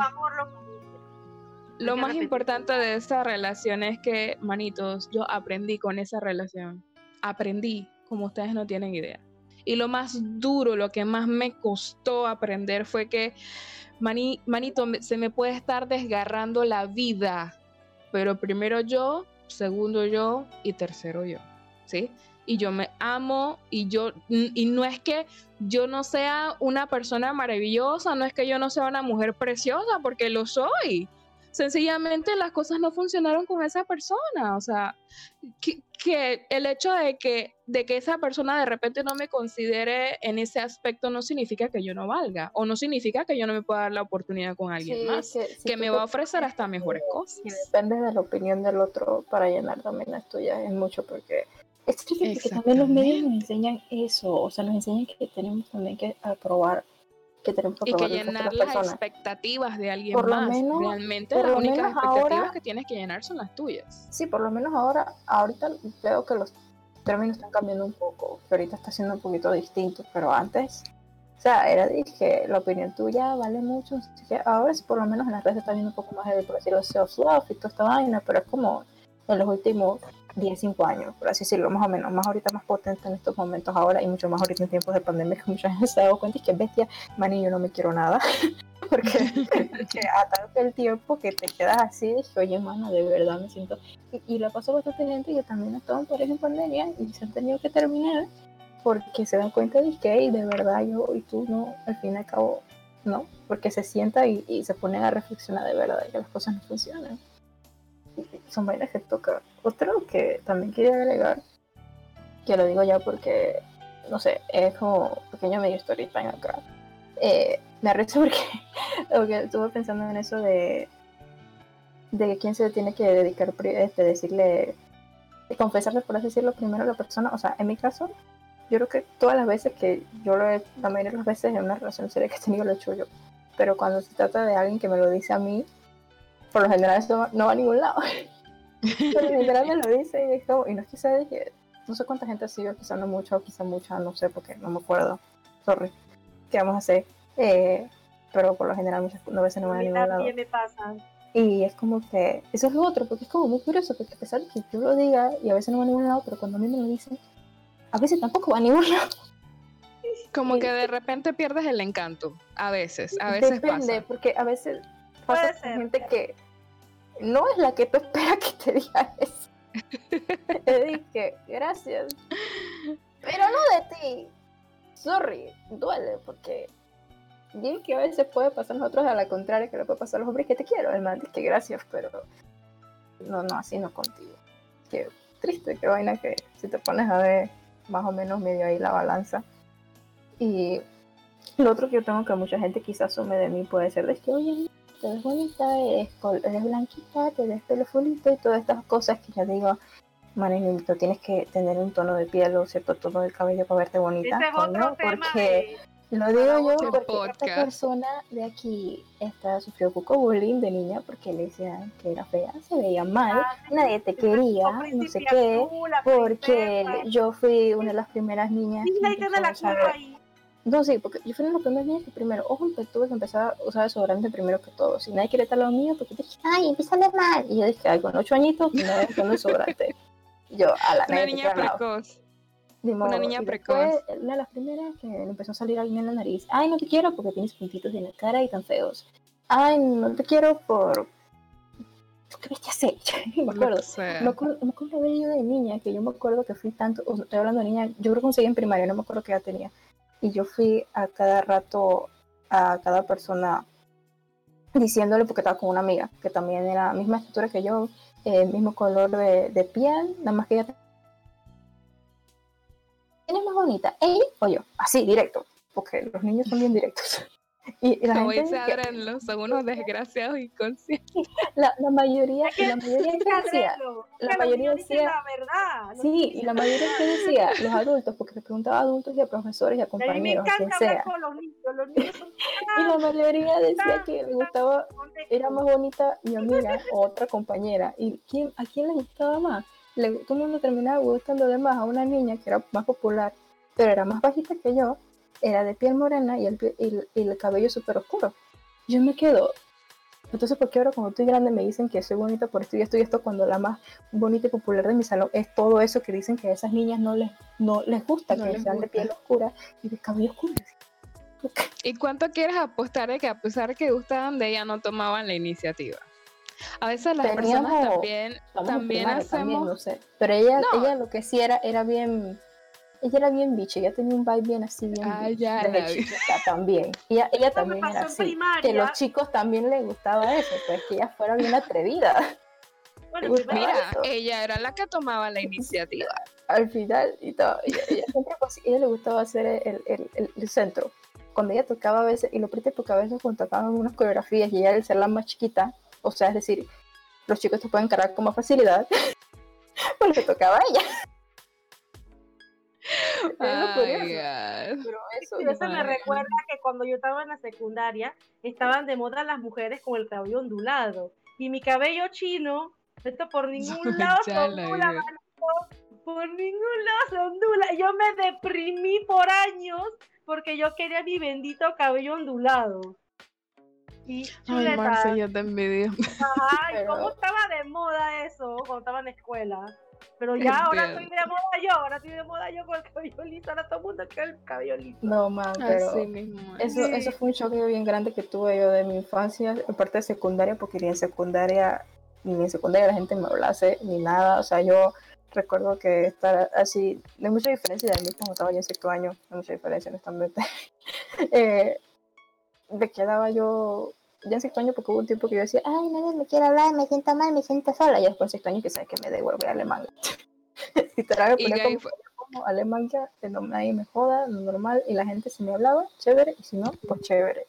Lo más importante de esa relación es que, manitos, yo aprendí con esa relación. Aprendí como ustedes no tienen idea. Y lo más duro, lo que más me costó aprender fue que, manito, se me puede estar desgarrando la vida, pero primero yo, segundo yo y tercero yo, ¿sí? Y yo me amo y yo, y no es que yo no sea una persona maravillosa, no es que yo no sea una mujer preciosa, porque lo soy sencillamente las cosas no funcionaron con esa persona. O sea, que, el hecho de que, de que esa persona de repente no me considere en ese aspecto no significa que yo no valga o no significa que yo no me pueda dar la oportunidad con alguien más, que, me va a ofrecer hasta mejores cosas. Y depende de la opinión del otro para llenar también las tuyas, es mucho porque... Es que también los medios nos enseñan eso, o sea, nos enseñan que tenemos también que aprobar que tenemos que y que llenar las expectativas de alguien más. Realmente las únicas expectativas que tienes que llenar son las tuyas. Sí, por lo menos ahora, ahorita veo que los términos están cambiando un poco, que ahorita está siendo un poquito distinto, pero antes, o sea, era dije, la opinión tuya vale mucho, así que ahora sí por lo menos en las redes está viendo un poco más de, por decirlo, self-love y toda esta vaina, pero es como en los últimos 10, 5 años, por así decirlo, más o menos, más ahorita más potente en estos momentos ahora y mucho más ahorita en tiempos de pandemia que mucha gente se ha dado cuenta y que bestia, man, yo no me quiero nada, porque, a tanto el tiempo que te quedas así, dije, oye, mano, de verdad me siento, y, y le pasó a bastante gente que también estaban por ejemplo en pandemia y se han tenido que terminar porque se dan cuenta de que, de verdad, yo y tú no, al fin y al cabo, no, porque se sienta y, y se ponen a reflexionar de verdad que las cosas no funcionan son vainas que toca. Otro que también quería agregar, que lo digo ya porque, no sé, es como pequeño medio story time acá. Eh, me arrecho porque, estuve pensando en eso de, de quién se tiene que dedicar, este, decirle, confesarle, por así decirlo, primero a la persona. O sea, en mi caso, yo creo que todas las veces que yo lo he, la mayoría de las veces en una relación seria que he tenido lo he hecho yo. Pero cuando se trata de alguien que me lo dice a mí, por lo general eso no va a ningún lado. Pero general me lo dice y, es como, y no es que sea de no sé cuánta gente sigue, quizá no mucho, quizá mucha, no sé, porque no me acuerdo. Sorry. ¿Qué vamos a hacer? Eh, pero por lo general muchas veces no van a ningún lado. me pasa. Y es como que, eso es lo otro, porque es como muy curioso, porque a pesar de que yo lo diga y a veces no va a ningún lado, pero cuando a mí me lo dicen, a veces tampoco va a ningún lado. Como que de repente pierdes el encanto, a veces, a veces Depende, porque a veces pasa gente que no es la que tú esperas que te diga eso. te dije, gracias. Pero no de ti. Sorry, duele porque bien que a veces puede pasar a nosotros a la contraria que le puede pasar a los hombres que te quiero. El man dice que gracias, pero no, no, así no contigo. Qué triste, qué vaina que si te pones a ver más o menos medio ahí la balanza. Y lo otro que yo tengo que mucha gente quizás asume de mí puede ser de que, oye, te ves bonita, eres, blanquita, te ves pelo fulito y todas estas cosas que ya digo, manito, tienes que tener un tono de piel o cierto tono de cabello para verte bonita. porque lo digo yo porque esta persona de aquí esta, sufrió poco bullying de niña porque le decían que era fea, se veía mal, ah, nadie te quería, no sé qué, porque yo fui una de las primeras niñas. No, sí, porque yo fui los primeros niños que primero, ojo, que tuve que empezar a usar desodorante primero que todo. Si nadie quiere estar lo mío, porque dije, ay, empieza a leer mal. Y yo dije, ay, con ocho añitos, no voy a desodorante. yo, a la Una niña precoz. una niña precoz. Una de las primeras que le empezó a salir alguien en la nariz. Ay, no te quiero porque tienes puntitos en la cara y tan feos. Ay, no te quiero por. ¿Qué viste hacer? me acuerdo. Me acuerdo, me acuerdo de de niña, que yo me acuerdo que fui tanto. Estoy hablando de niña, yo creo que conseguí en primaria, no me acuerdo qué edad tenía y yo fui a cada rato a cada persona diciéndole, porque estaba con una amiga que también era la misma estatura que yo, el mismo color de, piel, nada más que ella. ¿Quién es más bonita? ¿Ella o yo? Así, directo, porque los niños son bien directos. Y, la gente se abren los son unos desgraciados inconscientes. La, la mayoría, la mayoría decía, la mayoría decía, la verdad. Sí, y la mayoría que decía, los adultos, porque le preguntaba a adultos y a profesores y a compañeros, quien sea. Los niños, los niños son... y la mayoría decía que le gustaba, era más bonita mi amiga o otra compañera. ¿Y quién, a quién le gustaba más? Le, todo el mundo terminaba gustando de más a una niña que era más popular, pero era más bajita que yo era de piel morena y el, el, el cabello súper oscuro. Yo me quedo, Entonces, ¿por qué ahora cuando estoy grande me dicen que soy bonita por esto y esto y esto cuando la más bonita y popular de mi salón es todo eso que dicen que a esas niñas no les, no les gusta, No que les sean de gusta. piel oscura y de cabello oscuro? ¿Y cuánto quieres apostar de que a pesar de que gustaban de ella no tomaban la iniciativa? A veces las personas Teníamos- también, a también también, hacemos... no sé. Pero ella, No. ella lo que sí era, era bien, ella era bien bicho, ella tenía un vibe bien así, bien Ah, bicho, ya desde la vi. chiquita también. Ella, ella Eso también era así. Que los chicos también les gustaba eso, pues que ella fuera bien atrevida. Bueno, Mira, eso. ella era la que tomaba la iniciativa. Al final, y todo, ella, ella siempre pues, ella le gustaba hacer el, el, el, el centro. Cuando ella tocaba a veces, y lo triste porque a veces cuando tocaban algunas coreografías y ella al ser la más chiquita, o sea, es decir, los chicos te pueden cargar con más facilidad, pues le tocaba a ella. Es lo Ay, curioso. God. Pero eso, Y eso me recuerda que cuando yo estaba en la secundaria estaban de moda las mujeres con el cabello ondulado. Y mi cabello chino, esto por ningún lado se Ya la ondula, por ningún lado se ondula. Yo me deprimí por años porque yo quería mi bendito cabello ondulado. Y Ay, chuleta, Marce, yo te envidio. ajá, y Pero- cómo estaba de moda eso cuando estaba en la escuela. Pero ya ahora estoy de moda yo, ahora estoy de moda yo con el cabello liso, ahora todo el mundo quiere el cabello liso. No, man, pero Así mismo. eso, Sí. eso fue un choque bien grande que tuve yo de mi infancia, aparte de secundaria, porque ni en secundaria, ni en secundaria la gente me hablase, ni nada. O sea, yo recuerdo que estar así, no hay mucha diferencia de mí cuando estaba yo en sexto año, no hay mucha diferencia honestamente. eh, de que daba yo ya en sexto año porque hubo un tiempo que yo decía, ay, nadie me quiere hablar, me siento mal, me siento sola. Y después en sexto año que sabes que me devuelve alemán. Literal, me Y ponía ahí como, fue- como alemán ya, que no nadie me joda, normal, y la gente si me hablaba, chévere, y si no, pues chévere.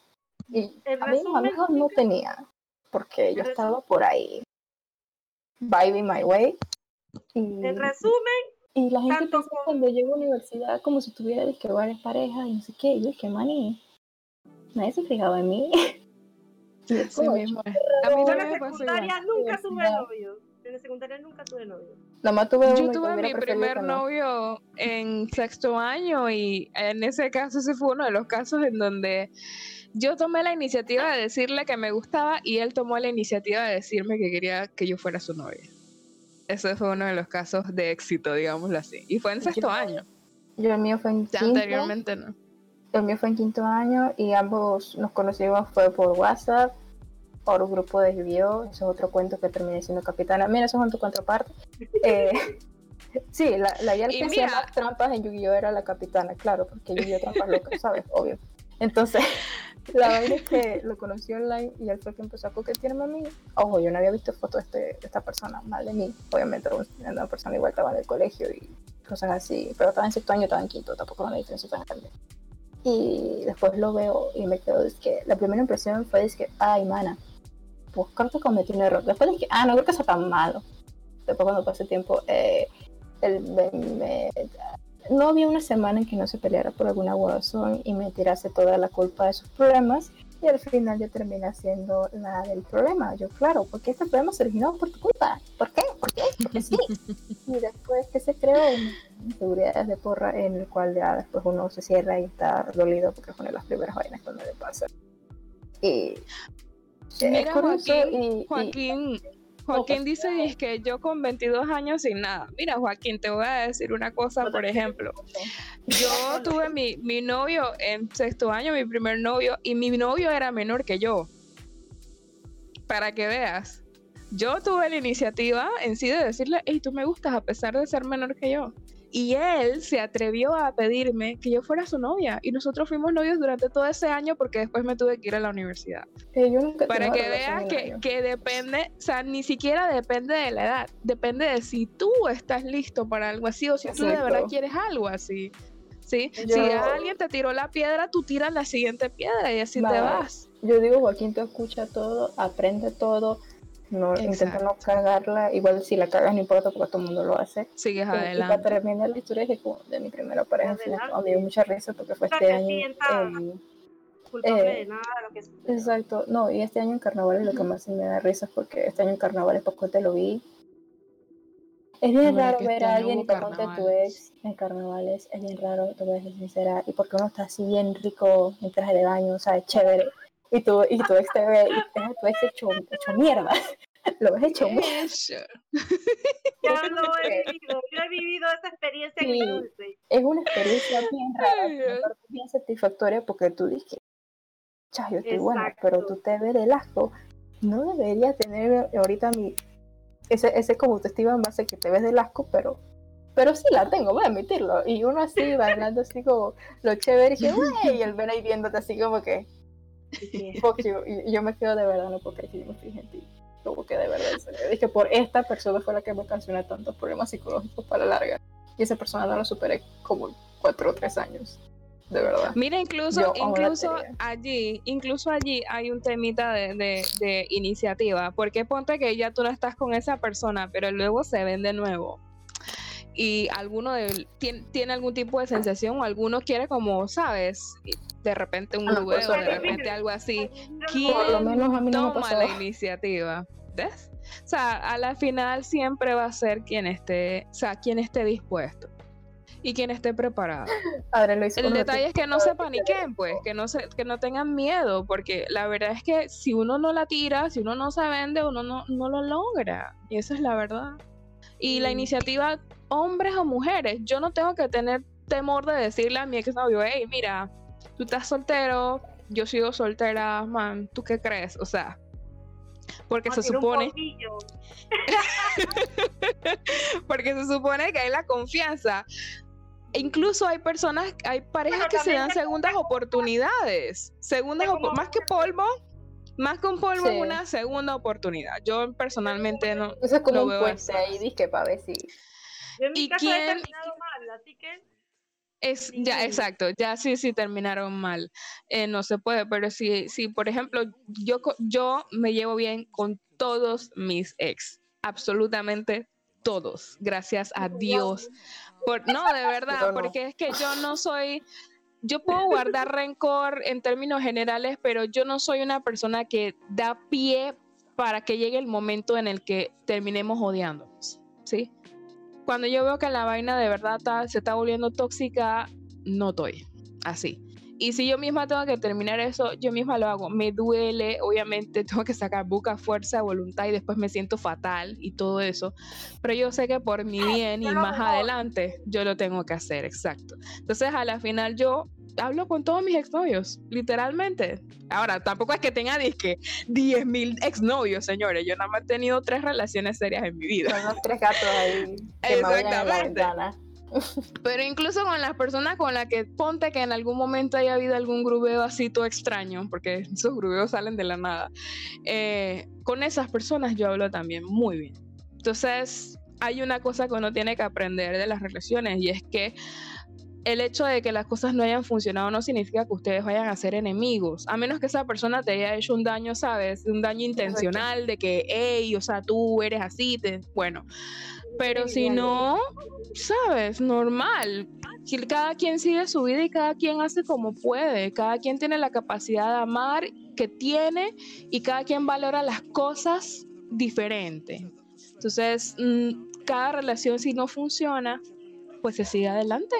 Y En amigos, resumen, amigos no tenía, porque yo estaba por ahí, vibing my way. Y, En resumen, y la gente piensa con- cuando llego a la universidad como si tuviera que varias parejas y no sé qué, y yo es que nadie se fijaba en mí. Como, mismo. A mí en también la me pasó secundaria nunca tuve novio. En la secundaria nunca tuve novio. Nada más tuve Yo tuve mi primer no. novio en sexto año y en ese caso ese fue uno de los casos en donde yo tomé la iniciativa de decirle que me gustaba y él tomó la iniciativa de decirme que quería que yo fuera su novia. Ese fue uno de los casos de éxito, digámoslo así. Y fue en sexto año. Yo el mío fue en Ya quinto, anteriormente no. El mío fue en quinto año y ambos nos conocimos fue por WhatsApp, por un grupo de Yu-Gi-Oh! Eso es otro cuento que terminé siendo capitana. Mira, eso es en tu contraparte. Eh, sí, la, la que hacía más trampas en Yu-Gi-Oh! era la capitana, claro, porque Yu-Gi-Oh! trampas locas, ¿sabes? Obvio. Entonces, la vaina es que lo conocí online y él fue que empezó a coquetearme a mí. Ojo, yo no había visto fotos de, este- de esta persona, mal de mí. Obviamente, era una persona igual estaba en el colegio y cosas así. Pero estaba en sexto año, estaba en quinto, tampoco era una diferencia tan grande. Y después lo veo y me quedo, es que la primera impresión fue, es que, ay, mana, pues creo que cometí un error. Después dije, ah, no creo que sea tan malo. Después cuando pasé tiempo, eh, me, me- no había una semana en que no se peleara por alguna razón y me tirase toda la culpa de sus problemas y al final yo terminé siendo la del problema. Yo, claro, porque este problema se originó por tu culpa. ¿Por qué? ¿Por qué? Porque sí. y después que se creó inseguridades de porra en el cual ya después uno se cierra y está dolido porque es una de las primeras vainas cuando le pasa. Y es Mira, Joaquín, y- y- Joaquín, Joaquín pues, dice es que yo con 22 años sin nada. Mira, Joaquín, te voy a decir una cosa, por ejemplo. Yo tuve mi, mi novio en sexto año, mi primer novio, y mi novio era menor que yo. Para que veas. Yo tuve la iniciativa en sí de decirle, hey, tú me gustas a pesar de ser menor que yo. Y él se atrevió a pedirme que yo fuera su novia. Y nosotros fuimos novios durante todo ese año porque después me tuve que ir a la universidad. Yo nunca Para que veas que, que depende, o sea, ni siquiera depende de la edad, depende de si tú estás listo para algo así o si tú de Exacto. verdad quieres algo así. ¿Sí? Si Yo- alguien te tiró la piedra, tú tiras la siguiente piedra y así te vas. Yo digo, Joaquín, tú escucha todo, aprende todo, no, intenta no cagarla. Igual si la cagas no importa porque todo el mundo lo hace. Sigues Y- Y para adelante. terminar la historia de, que- de mi primera pareja, Adelante. me dio mucha risa porque fue este te año. Eh, de nada de lo que sucedió. Exacto, no, y este año en carnaval lo que más me da risa es porque este año en carnaval poco te lo vi. Es bien raro que ver este a alguien y te conte tu ex en carnavales, es bien raro, te voy a ser sincera, y porque uno está así bien rico en traje de baño, o sea, es chévere. Y tu, y tu ex te ve, y tu ex hecho, hecho mierda. Lo ves hecho mierda. Ya lo he vivido, yo he vivido esa experiencia Sí. dulce. Es una experiencia bien rara, bien satisfactoria porque tú dices, chas, yo estoy buena, pero tú te ves del asco. No debería tener ahorita mi, ese, ese como autoestima en base que te ves del asco, pero, pero sí la tengo, voy a admitirlo. Y uno así, bailando así como lo chévere, y dije, güey, y el ver ahí viéndote así como que, fuck you. Y yo me quedo de verdad, no porque yo me fijé en ti. Como que de verdad, dije, por esta persona fue la que me ocasioné tantos problemas psicológicos para la larga. Y esa persona no lo superé como cuatro o tres años. De verdad. Mira, incluso, Yo incluso allí, incluso allí hay un temita de, de, de iniciativa. Porque ponte que ya tú no estás con esa persona, pero luego se ven de nuevo. Y alguno de, tiene, tiene algún tipo de sensación, o alguno quiere como, ¿sabes? De repente un Ah, pues, grubeo, de repente algo así. Lo ¿Quién menos a mí no me toma la iniciativa? ¿Ves? O sea, a la final siempre va a ser quien esté, o sea, quien esté dispuesto y quien esté preparado. Lo hizo El detalle es que no se paniquen, pues, que no se, que no tengan miedo, porque la verdad es que si uno no la tira, si uno no se vende, uno no, no lo logra. Y esa es la verdad. Y la Mm. iniciativa, hombres o mujeres, yo no tengo que tener temor de decirle a mi exnovio, hey, mira, tú estás soltero, yo sigo soltera, man, ¿tú qué crees? O sea, porque se supone porque se supone que hay la confianza. E incluso hay personas, hay parejas que se dan se segundas oportunidades. Segundas más que polvo, más que un polvo, Sí. una segunda oportunidad. Yo personalmente no. Eso es como un puente así. ahí, disque para ver si. Yo en mi ¿Y caso he quién- terminado mal, así que Es, ya, exacto, ya sí, sí terminaron mal. Eh, no se puede, pero si, si por ejemplo, yo, yo me llevo bien con todos mis ex, absolutamente todos, gracias a Dios. Por, no, de verdad, porque es que yo no soy, yo puedo guardar rencor en términos generales, pero yo no soy una persona que da pie para que llegue el momento en el que terminemos odiándonos, ¿sí? Cuando yo veo que la vaina de verdad está- se está volviendo tóxica, no estoy así. Y si yo misma tengo que terminar eso, yo misma lo hago. Me duele, obviamente tengo que sacar buca, fuerza, voluntad y después me siento fatal y todo eso. Pero yo sé que por mi bien y más adelante yo lo tengo que hacer, exacto. Entonces a la final yo hablo con todos mis exnovios, literalmente. Ahora, tampoco es que tenga disque 10 mil exnovios, señores. Yo nada más he tenido tres relaciones serias en mi vida. Son los tres gatos ahí que la Exactamente. Pero incluso con las personas con las que ponte que en algún momento haya habido algún grubeo así todo extraño, porque esos grubeos salen de la nada, eh, con esas personas yo hablo también muy bien. Entonces, hay una cosa que uno tiene que aprender de las relaciones y es que el hecho de que las cosas no hayan funcionado no significa que ustedes vayan a ser enemigos, a menos que esa persona te haya hecho un daño, ¿sabes? Un daño intencional de que, hey, o sea, tú eres así, te... bueno. Pero si no, sabes, normal. Cada quien sigue su vida y cada quien hace como puede. Cada quien tiene la capacidad de amar que tiene y cada quien valora las cosas diferente. Entonces, mm, cada relación si no funciona, pues se sigue adelante.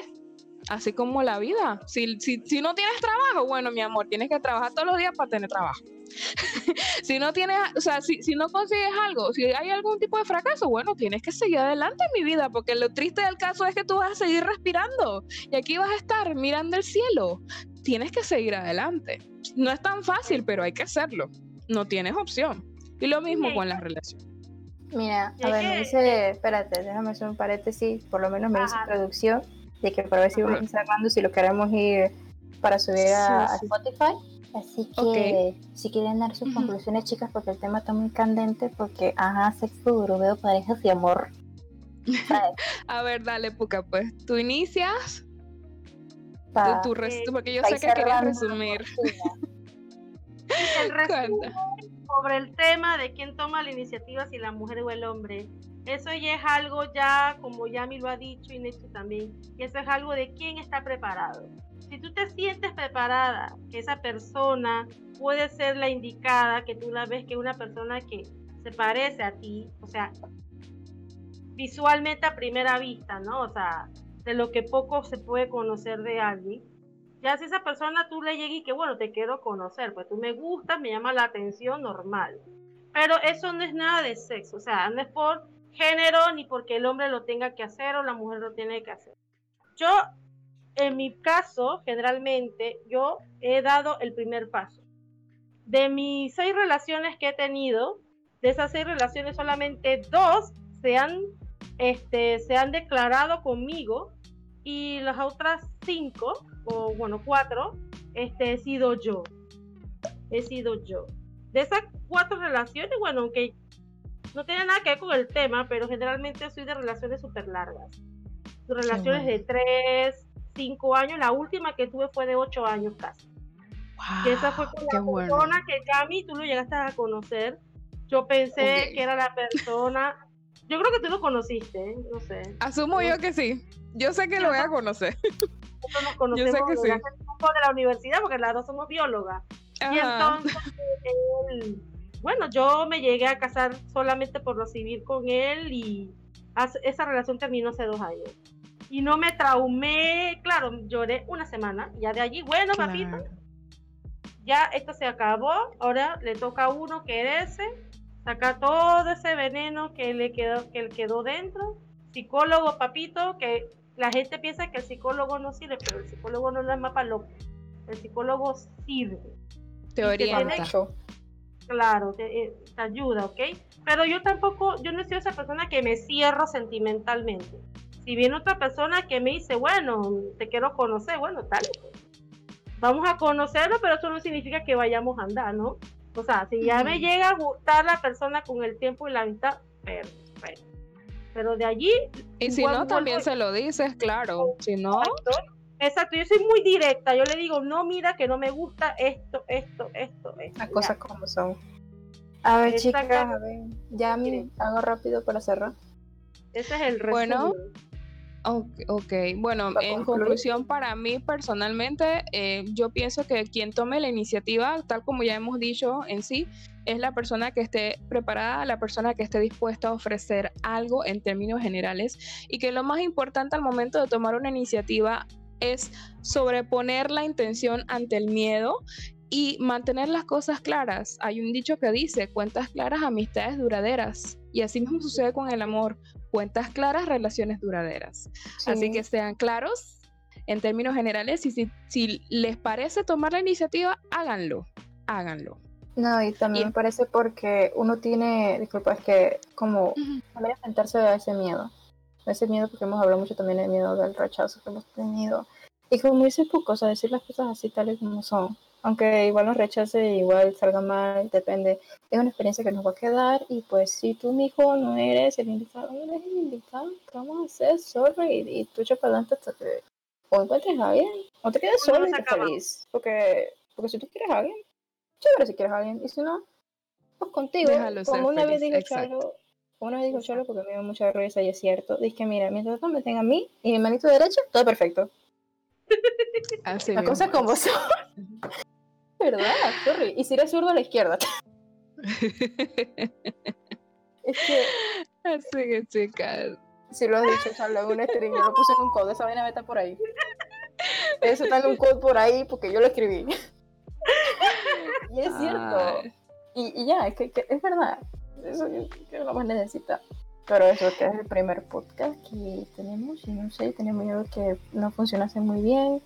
Así como la vida. Si, si, si no tienes trabajo, bueno, mi amor, tienes que trabajar todos los días para tener trabajo. si no tienes, o sea, si, si no consigues algo, si hay algún tipo de fracaso, bueno, tienes que seguir adelante en mi vida, porque lo triste del caso es que tú vas a seguir respirando y aquí vas a estar mirando el cielo. Tienes que seguir adelante. No es tan fácil, pero hay que hacerlo. No tienes opción. Y lo mismo con las relaciones. Mira, a ver, me dice, espérate, déjame hacer un paréntesis, por lo menos me dice producción, de que para ver si vamos cerrando, si lo queremos ir para subir a, Sí. Spotify. Así que, si quieren dar sus conclusiones, chicas, porque el tema está muy candente, porque, ajá, sexo, grubeo, parejas y amor. A ver, dale, Puca, pues tú inicias, Pa- tu res- eh, porque yo sé que querías resumir. el resumen sobre el tema de quién toma la iniciativa, si la mujer o el hombre. Eso ya es algo ya, como Yami lo ha dicho y Necho también, y eso es algo de quién está preparado. Si tú te sientes preparada, que esa persona puede ser la indicada, que tú la ves que es una persona que se parece a ti, o sea, visualmente a primera vista, ¿no? O sea, de lo que poco se puede conocer de alguien. Ya si esa persona tú le llegas y que bueno, te quiero conocer, pues tú me gustas, me llama la atención, normal. Pero eso no es nada de sexo, o sea, no es por género ni porque el hombre lo tenga que hacer o la mujer lo tiene que hacer. Yo, en mi caso, generalmente, yo he dado el primer paso. De mis seis relaciones que he tenido, de esas seis relaciones solamente dos se han, este, se han declarado conmigo y las otras cinco, o bueno, cuatro, este, he sido yo. He sido yo. De esas cuatro relaciones, bueno, aunque no tiene nada que ver con el tema, pero generalmente soy de relaciones súper largas. Relaciones de tres, cinco años. La última que tuve fue de ocho años casi. y esa fue con la persona que Cami, tú lo llegaste a conocer. Yo pensé que era la persona. Yo creo que tú lo conociste, ¿eh? no sé. Asumo yo que sí. Yo sé que lo voy a conocer. Nosotros nos conocemos yo sé que sí. de la universidad porque las dos somos biólogas. Y entonces, bueno, yo me llegué a casar solamente por recibir con él y esa relación terminó hace dos años. Y no me traumé, claro, lloré una semana. Ya de allí, bueno, papito, ya esto se acabó. Ahora le toca a uno que ese, sacar todo ese veneno que le quedó, que quedó dentro. Psicólogo, papito, que la gente piensa que el psicólogo no sirve, pero el psicólogo no es mapa loco. El psicólogo sirve. Te orienta. Claro, eh, te, ayuda, ¿ok? Pero yo tampoco, yo no soy esa persona que me cierro sentimentalmente. Si viene otra persona que me dice, bueno, te quiero conocer, bueno, tal, vamos a conocerlo, pero eso no significa que vayamos a andar, ¿no? O sea, si ya me llega a gustar la persona con el tiempo y la vista, perfecto. Pero de allí... Y si no, también se lo dices, claro. Si no... Exacto, yo soy muy directa. Yo le digo, no, mira, que no me gusta esto, esto, esto, esto. Las cosas como son. A ver, chicas, a ver, ya me hago rápido para cerrar. Ese es el resumen. Bueno, ok, bueno, en conclusión, para mí personalmente, eh, yo pienso que quien tome la iniciativa, tal como ya hemos dicho en sí, es la persona que esté preparada, la persona que esté dispuesta a ofrecer algo en términos generales y que lo más importante al momento de tomar una iniciativa es sobreponer la intención ante el miedo y mantener las cosas claras. Hay un dicho que dice, cuentas claras, amistades duraderas. Y así mismo sucede con el amor, cuentas claras, relaciones duraderas. Así que sean claros en términos generales y si, si, les parece tomar la iniciativa, háganlo, háganlo. No, y también parece porque uno tiene, disculpa, es que como también enfrentarse a ese miedo ese miedo, porque hemos hablado mucho también del miedo del rechazo que hemos tenido. Y como dices poco, o sea, decir las cosas así tales como son. Aunque igual nos rechace, igual salga mal, depende. Es una experiencia que nos va a quedar. Y pues, si tú, mi hijo, no eres el invitado, no eres el invitado, ¿qué vamos a hacer? Sorry. Y, tú echa para adelante hasta que o encuentres a alguien, o te quedes solo y te feliz. Porque, porque si tú quieres a alguien, chévere si quieres a alguien. Y si no, pues contigo. como una vez dijo Chalo, una vez dijo Cholo porque me dio mucha risa y es cierto. Dice que mira, mientras no me tenga a mí y mi manito derecha, todo perfecto. Así la cosa como son. ¿Verdad? Sorry. Y si eres zurdo a la izquierda. es que. Así que chicas. Si lo has dicho, Chalo, en un stream, yo lo puse en un code, esa vaina está por ahí. Eso está en un code por ahí porque yo lo escribí. y es cierto. Y, y, ya, es que, que es verdad eso que lo más necesita. Pero eso que es el primer podcast que tenemos y no sé, tenemos miedo que no funcionase muy bien.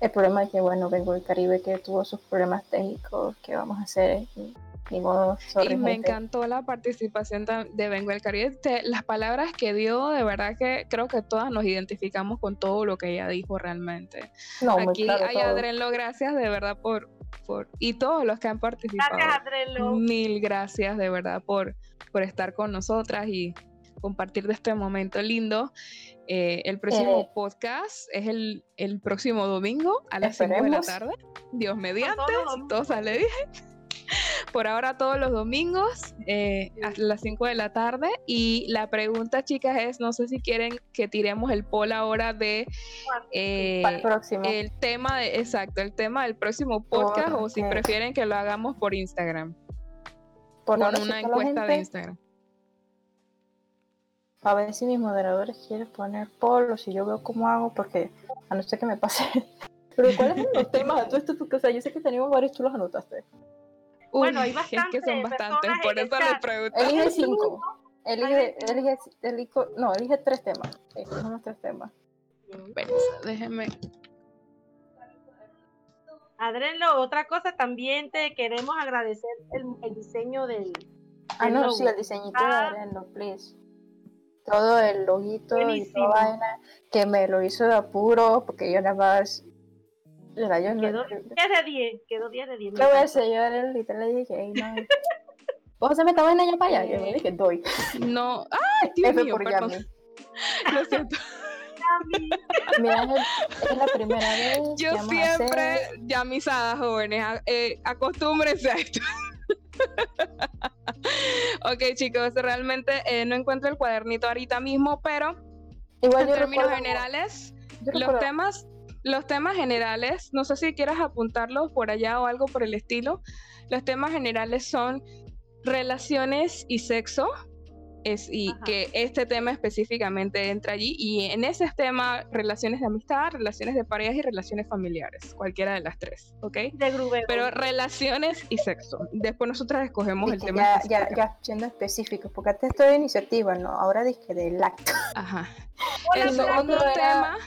El problema es que, bueno, vengo del Caribe que tuvo sus problemas técnicos, que vamos a hacer? Y, y me encantó la participación de Vengo del Caribe. las palabras que dio, de verdad que creo que todas nos identificamos con todo lo que ella dijo realmente. No, Aquí hay Adrenlo, gracias de verdad por, por, y todos los que han participado. Mil gracias de verdad por, por estar con nosotras y compartir de este momento lindo. Eh, el próximo eh. podcast es el, el, próximo domingo a las 5 de la tarde. Dios mediante, todo sale bien. Por ahora todos los domingos eh, a las 5 de la tarde. Y la pregunta, chicas, es, no sé si quieren que tiremos el poll ahora de eh, el tema de, exacto, el tema del próximo podcast o si prefieren que lo hagamos por Instagram. Por una encuesta de Instagram. A ver si mis moderadores quieren poner poll o si yo veo cómo hago, porque a no ser que me pase Pero ¿cuáles son los temas? Tú, esto, porque, o sea, yo sé que teníamos varios, tú los anotaste. Bueno, hay Uy, es que bastantes son bastantes, por eso chat. pregunto. Elige cinco. Elige, elige, elige, no, elige tres temas. Estos son los tres temas. Espérense, déjenme. Adrenlo, otra cosa también te queremos agradecer el, el diseño del. Ah, del no, logo. sí, el diseñito de Ah. Adriano, please. Todo el loguito y toda vaina que me lo hizo de apuro porque yo nada más. Mira, yo no. Quedó ¿Qué 10 de 10, quedó 10 de 10. me voy a hacer? Yo le literal le dije, "Ey, no. ¿Vos hacerme esta vaina ya para allá? Yo le dije, doy. No, ¡ay, Dios F mío! por Perdón, Yami. lo siento. Mira, es, es la primera vez Yo que vamos a siempre, hacer. llamizadas jóvenes, a- eh, acostúmbrense a esto. ok, chicos, realmente eh, no encuentro el cuadernito ahorita mismo, pero Igual en yo términos recuerdo- generales, yo los temas, los temas generales, no sé si quieras apuntarlos por allá o algo por el estilo. Los temas generales son relaciones y sexo. Es, y Ajá. que este tema específicamente entra allí. Y en ese tema, relaciones de amistad, relaciones de parejas y relaciones familiares. Cualquiera de las tres, ¿ok? De Grubero. Pero relaciones y sexo. Después nosotras escogemos el tema. ya, ya, ya siendo específico, porque antes estoy de iniciativa, ¿no? Ahora dije del acto. Ajá. Hola, El segundo era- tema.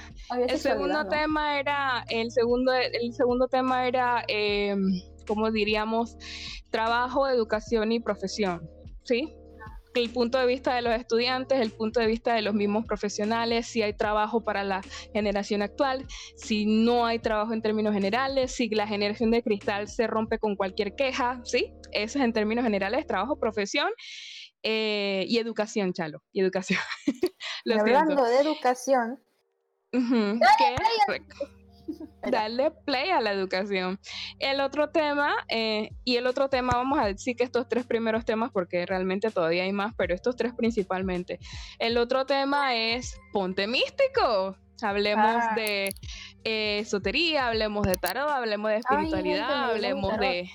El segundo ¿no? tema era, el segundo, el segundo tema era, eh, ¿cómo diríamos? Trabajo, educación y profesión, ¿sí? El punto de vista de los estudiantes, el punto de vista de los mismos profesionales, si hay trabajo para la generación actual, si no hay trabajo en términos generales, si la generación de cristal se rompe con cualquier queja, ¿sí? Eso es en términos generales, trabajo, profesión eh, y educación, Chalo, y educación. Lo hablando de educación, rec- darle play a la educación. El otro tema, eh, y el otro tema, vamos a decir que estos tres primeros temas, porque realmente todavía hay más, pero estos tres principalmente. El otro tema es Ponte Místico. Hablemos Ah. de eh, esotería, hablemos de tarot, hablemos de Ay, espiritualidad, mi hablemos de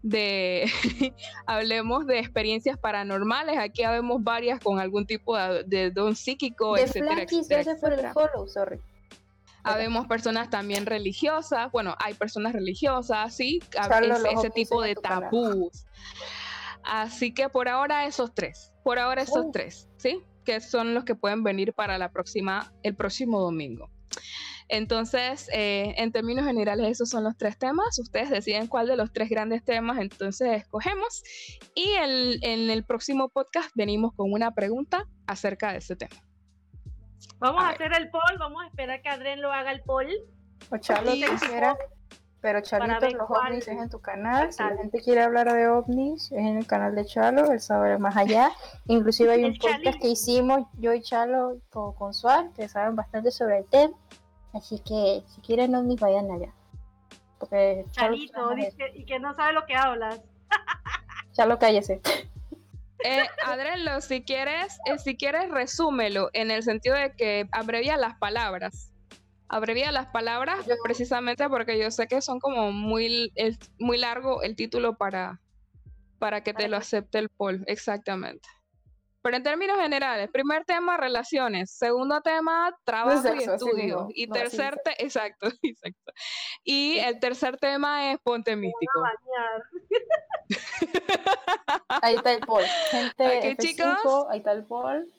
de hablemos de experiencias paranormales aquí habemos varias con algún tipo de, de don psíquico de etcétera etcétera, gracias por el etcétera. follow, sorry. Habemos personas también religiosas, bueno, hay personas religiosas, sí, es- ese tipo de tabús. Así que por ahora esos tres, por ahora esos Uh. tres, ¿sí? Que son los que pueden venir para la próxima, el próximo domingo. Entonces, eh, en términos generales, esos son los tres temas. Ustedes deciden cuál de los tres grandes temas, entonces escogemos. Y el- en el próximo podcast venimos con una pregunta acerca de ese tema. Vamos A hacer el poll, vamos a esperar que Adren lo haga el poll. O Charlo te hiciera, pero Charlitos, ver los cuál- ovnis es en tu canal. Si la gente quiere hablar de ovnis, es en el canal de Chalo, él sabe más allá. Inclusive hay un El podcast que hicimos yo y Chalo con, con Suar, que saben bastante sobre el tema. Así que si quieren ovnis, vayan allá. Porque de dice, y que no sabe lo que hablas. eso. Chalo, cállese. Eh, Adrelo, si quieres, eh, si quieres, resúmelo en el sentido de que abrevia las palabras. Abrevia las palabras Yo- precisamente porque yo sé que son como muy, muy largo el título para, para que te lo acepte el poll. Exactamente. Pero en términos generales, primer tema, relaciones. Segundo tema, trabajo sexo, y estudios. mismo. Y No, tercer dice. tema, exacto, exacto. Y el tercer tema es ponte místico. Bañar. Ahí está el poll. Gente, Ok, F5, chicos. ahí está el poll.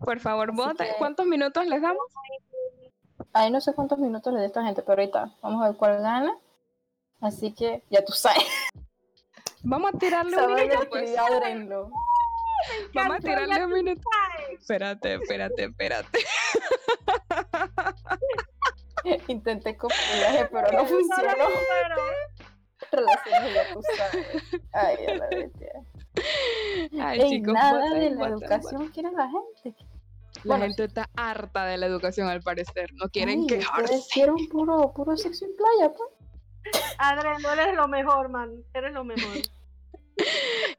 Por favor, voten. que- ¿Cuántos minutos les damos? Ahí no sé cuántos minutos le dé esta gente, pero ahorita vamos a ver cuál gana. Así que ya tú sabes. Vamos a tirarle un minuto, pues. Vamos a tirarle un minuto. Espérate, espérate, espérate. Intenté copiaje, pero no funcionó. Relaciones ya tú sabes. Ay, a la bestia. Ay, Ey, chicos, nada de la educación quiere la gente. La Bueno, gente está harta de la educación al parecer. No quieren Ay, quejarse. quieren puro, puro sexo en playa, pues. Adren, no eres lo mejor, man. Eres lo mejor.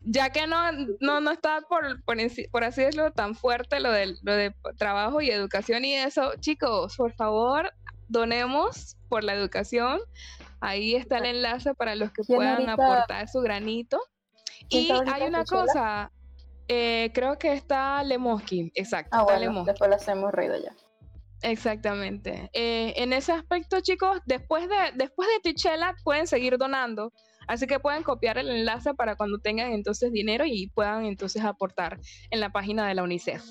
Ya que no, no, no está por, por, así decirlo tan fuerte lo de, lo de trabajo y educación y eso, chicos, por favor, donemos por la educación. Ahí está el enlace para los que ¿Quién puedan ahorita- aportar su granito. ¿Quién Y hay una cosa, eh, creo que está Lemoski, exacto, Ah, está bueno, Lemoski. después le hacemos ruido ya. Exactamente. Eh, en ese aspecto, chicos, después de, después de Tichela pueden seguir donando. Así que pueden copiar el enlace para cuando tengan entonces dinero y puedan entonces aportar en la página de la UNICEF.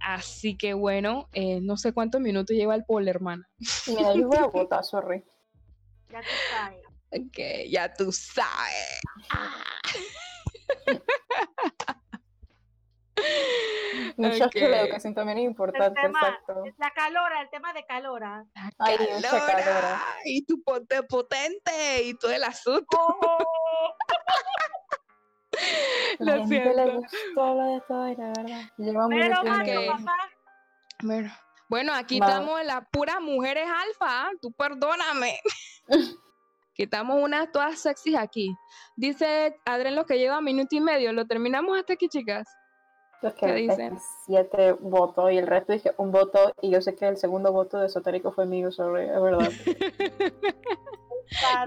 Así que bueno, eh, no sé cuántos minutos lleva el pole, hermana. Mira, yo voy a votar, sorry. Ya tú sabes. Ok, ya tú sabes. Ah. La educación también es El importante, tema, exacto. la calora, el tema de calora. Ay, mucha calora. Y tu ponte potente y todo el asunto. Oh, La Lo gente le siento. gustó lo de todo, y la verdad. Lleva pero, papá, Bueno, bueno, aquí Va. estamos en las puras mujeres alfa, ¿ah? tú perdóname. Aquí estamos unas todas sexys aquí. Dice Adrián lo que lleva minuto y medio. ¿Lo terminamos hasta aquí, chicas? ¿Qué que dicen? siete votos y el resto dije un voto y yo sé que el segundo voto de esotérico fue mío, sorry, es verdad.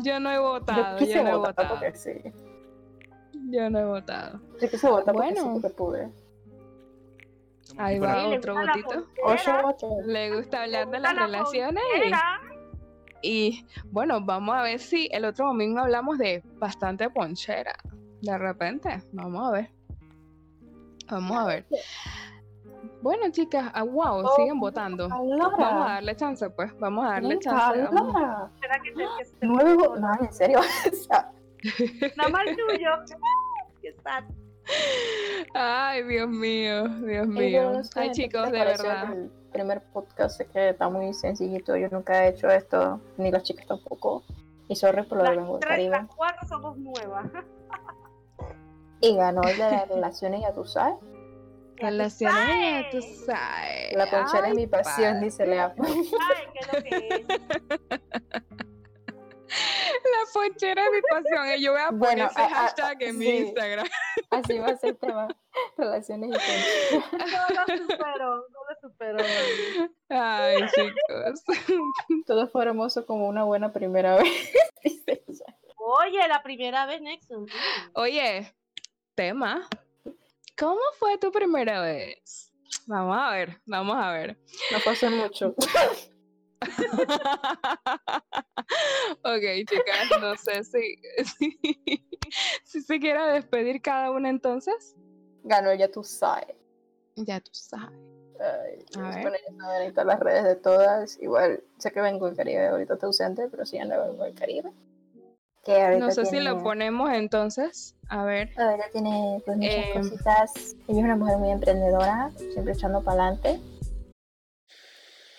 Yo no he Yo votado, quise yo no he votado. porque sí. Yo no he votado. Yo quise votar porque Bueno. sí, porque pude. Ahí va le otro botito. Ocho votos. Le gusta hablar de las la relaciones y- y, bueno, vamos a ver si el otro domingo hablamos de bastante ponchera. De repente, vamos a ver. Vamos a ver. Bueno, chicas, ah, wow, siguen votando. Vamos a darle chance, pues. Vamos a darle chance. vamos. Espera que te- que votos. No, en serio. Nada más tuyo. Qué sad. Ay, Dios mío, Dios mío. no sé, Ay, ¿qué chicos, de verdad. El primer podcast es que está muy sencillito. Yo nunca he hecho esto, ni las chicas tampoco. Y sorry por lo de del tres, las cuatro somos nuevas. Y ganó el de las relaciones, ya tú sabes. Ya tú Relaciones, sabes. La ponchera es mi pasión, padre. dice Lea. Ay, qué lo que es. La ponchera es mi pasión. y Yo voy a poner Bueno, ese a- a- hashtag en mi sí. Instagram. Así va a ser el tema. Relaciones y ponchera. No lo supero, no lo supero. mami. Ay, chicos. Todo fue hermoso como una buena primera vez. Oye, la primera vez, Nexon. Oye, tema. ¿Cómo fue tu primera vez? Vamos a ver, vamos a ver. No pasó mucho. ok, chicas, no sé si, si, si se quiera despedir cada una entonces. Ganó, ya tú sabes. Ya tú sabes. Ay, A ver. saben ahorita las redes de todas. Igual, sé que vengo del Caribe, ahorita está ausente, pero sí anda vengo del Caribe. Que ahorita No sé si lo ponemos entonces. A ver. Ahora tiene pues muchas Eh, cositas. Ella es una mujer muy emprendedora, siempre echando para adelante.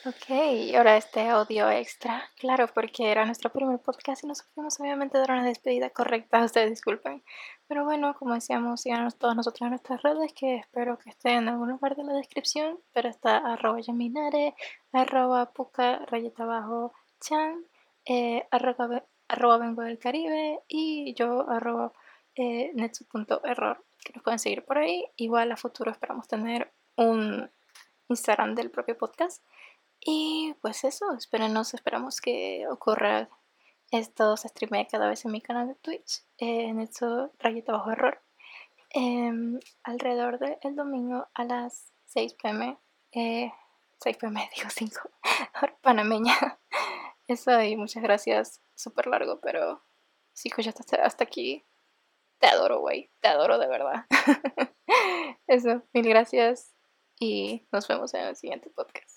Ok, y ahora este audio extra, claro, porque era nuestro primer podcast y no supimos obviamente dar una despedida correcta, ustedes disculpen. Pero bueno, como decíamos, síganos todos nosotros en nuestras redes, que espero que estén en algún lugar de la descripción, pero está arroba yaminare, arroba puca, rayeta abajo, chan, eh, arroba, arroba vengo del Caribe y yo arroba eh, netsu.error, que nos pueden seguir por ahí. Igual a futuro esperamos tener un Instagram del propio podcast. Y pues eso, espérenos, esperamos que ocurra esto se streamee cada vez en mi canal de Twitch, eh, en bajo error, em, alrededor del domingo a las 6 pm, eh, 6 pm, digo 5, hora panameña. Eso y muchas gracias, súper largo, pero si escuchaste hasta, aquí, te adoro, güey, te adoro de verdad. Eso, mil gracias y nos vemos en el siguiente podcast.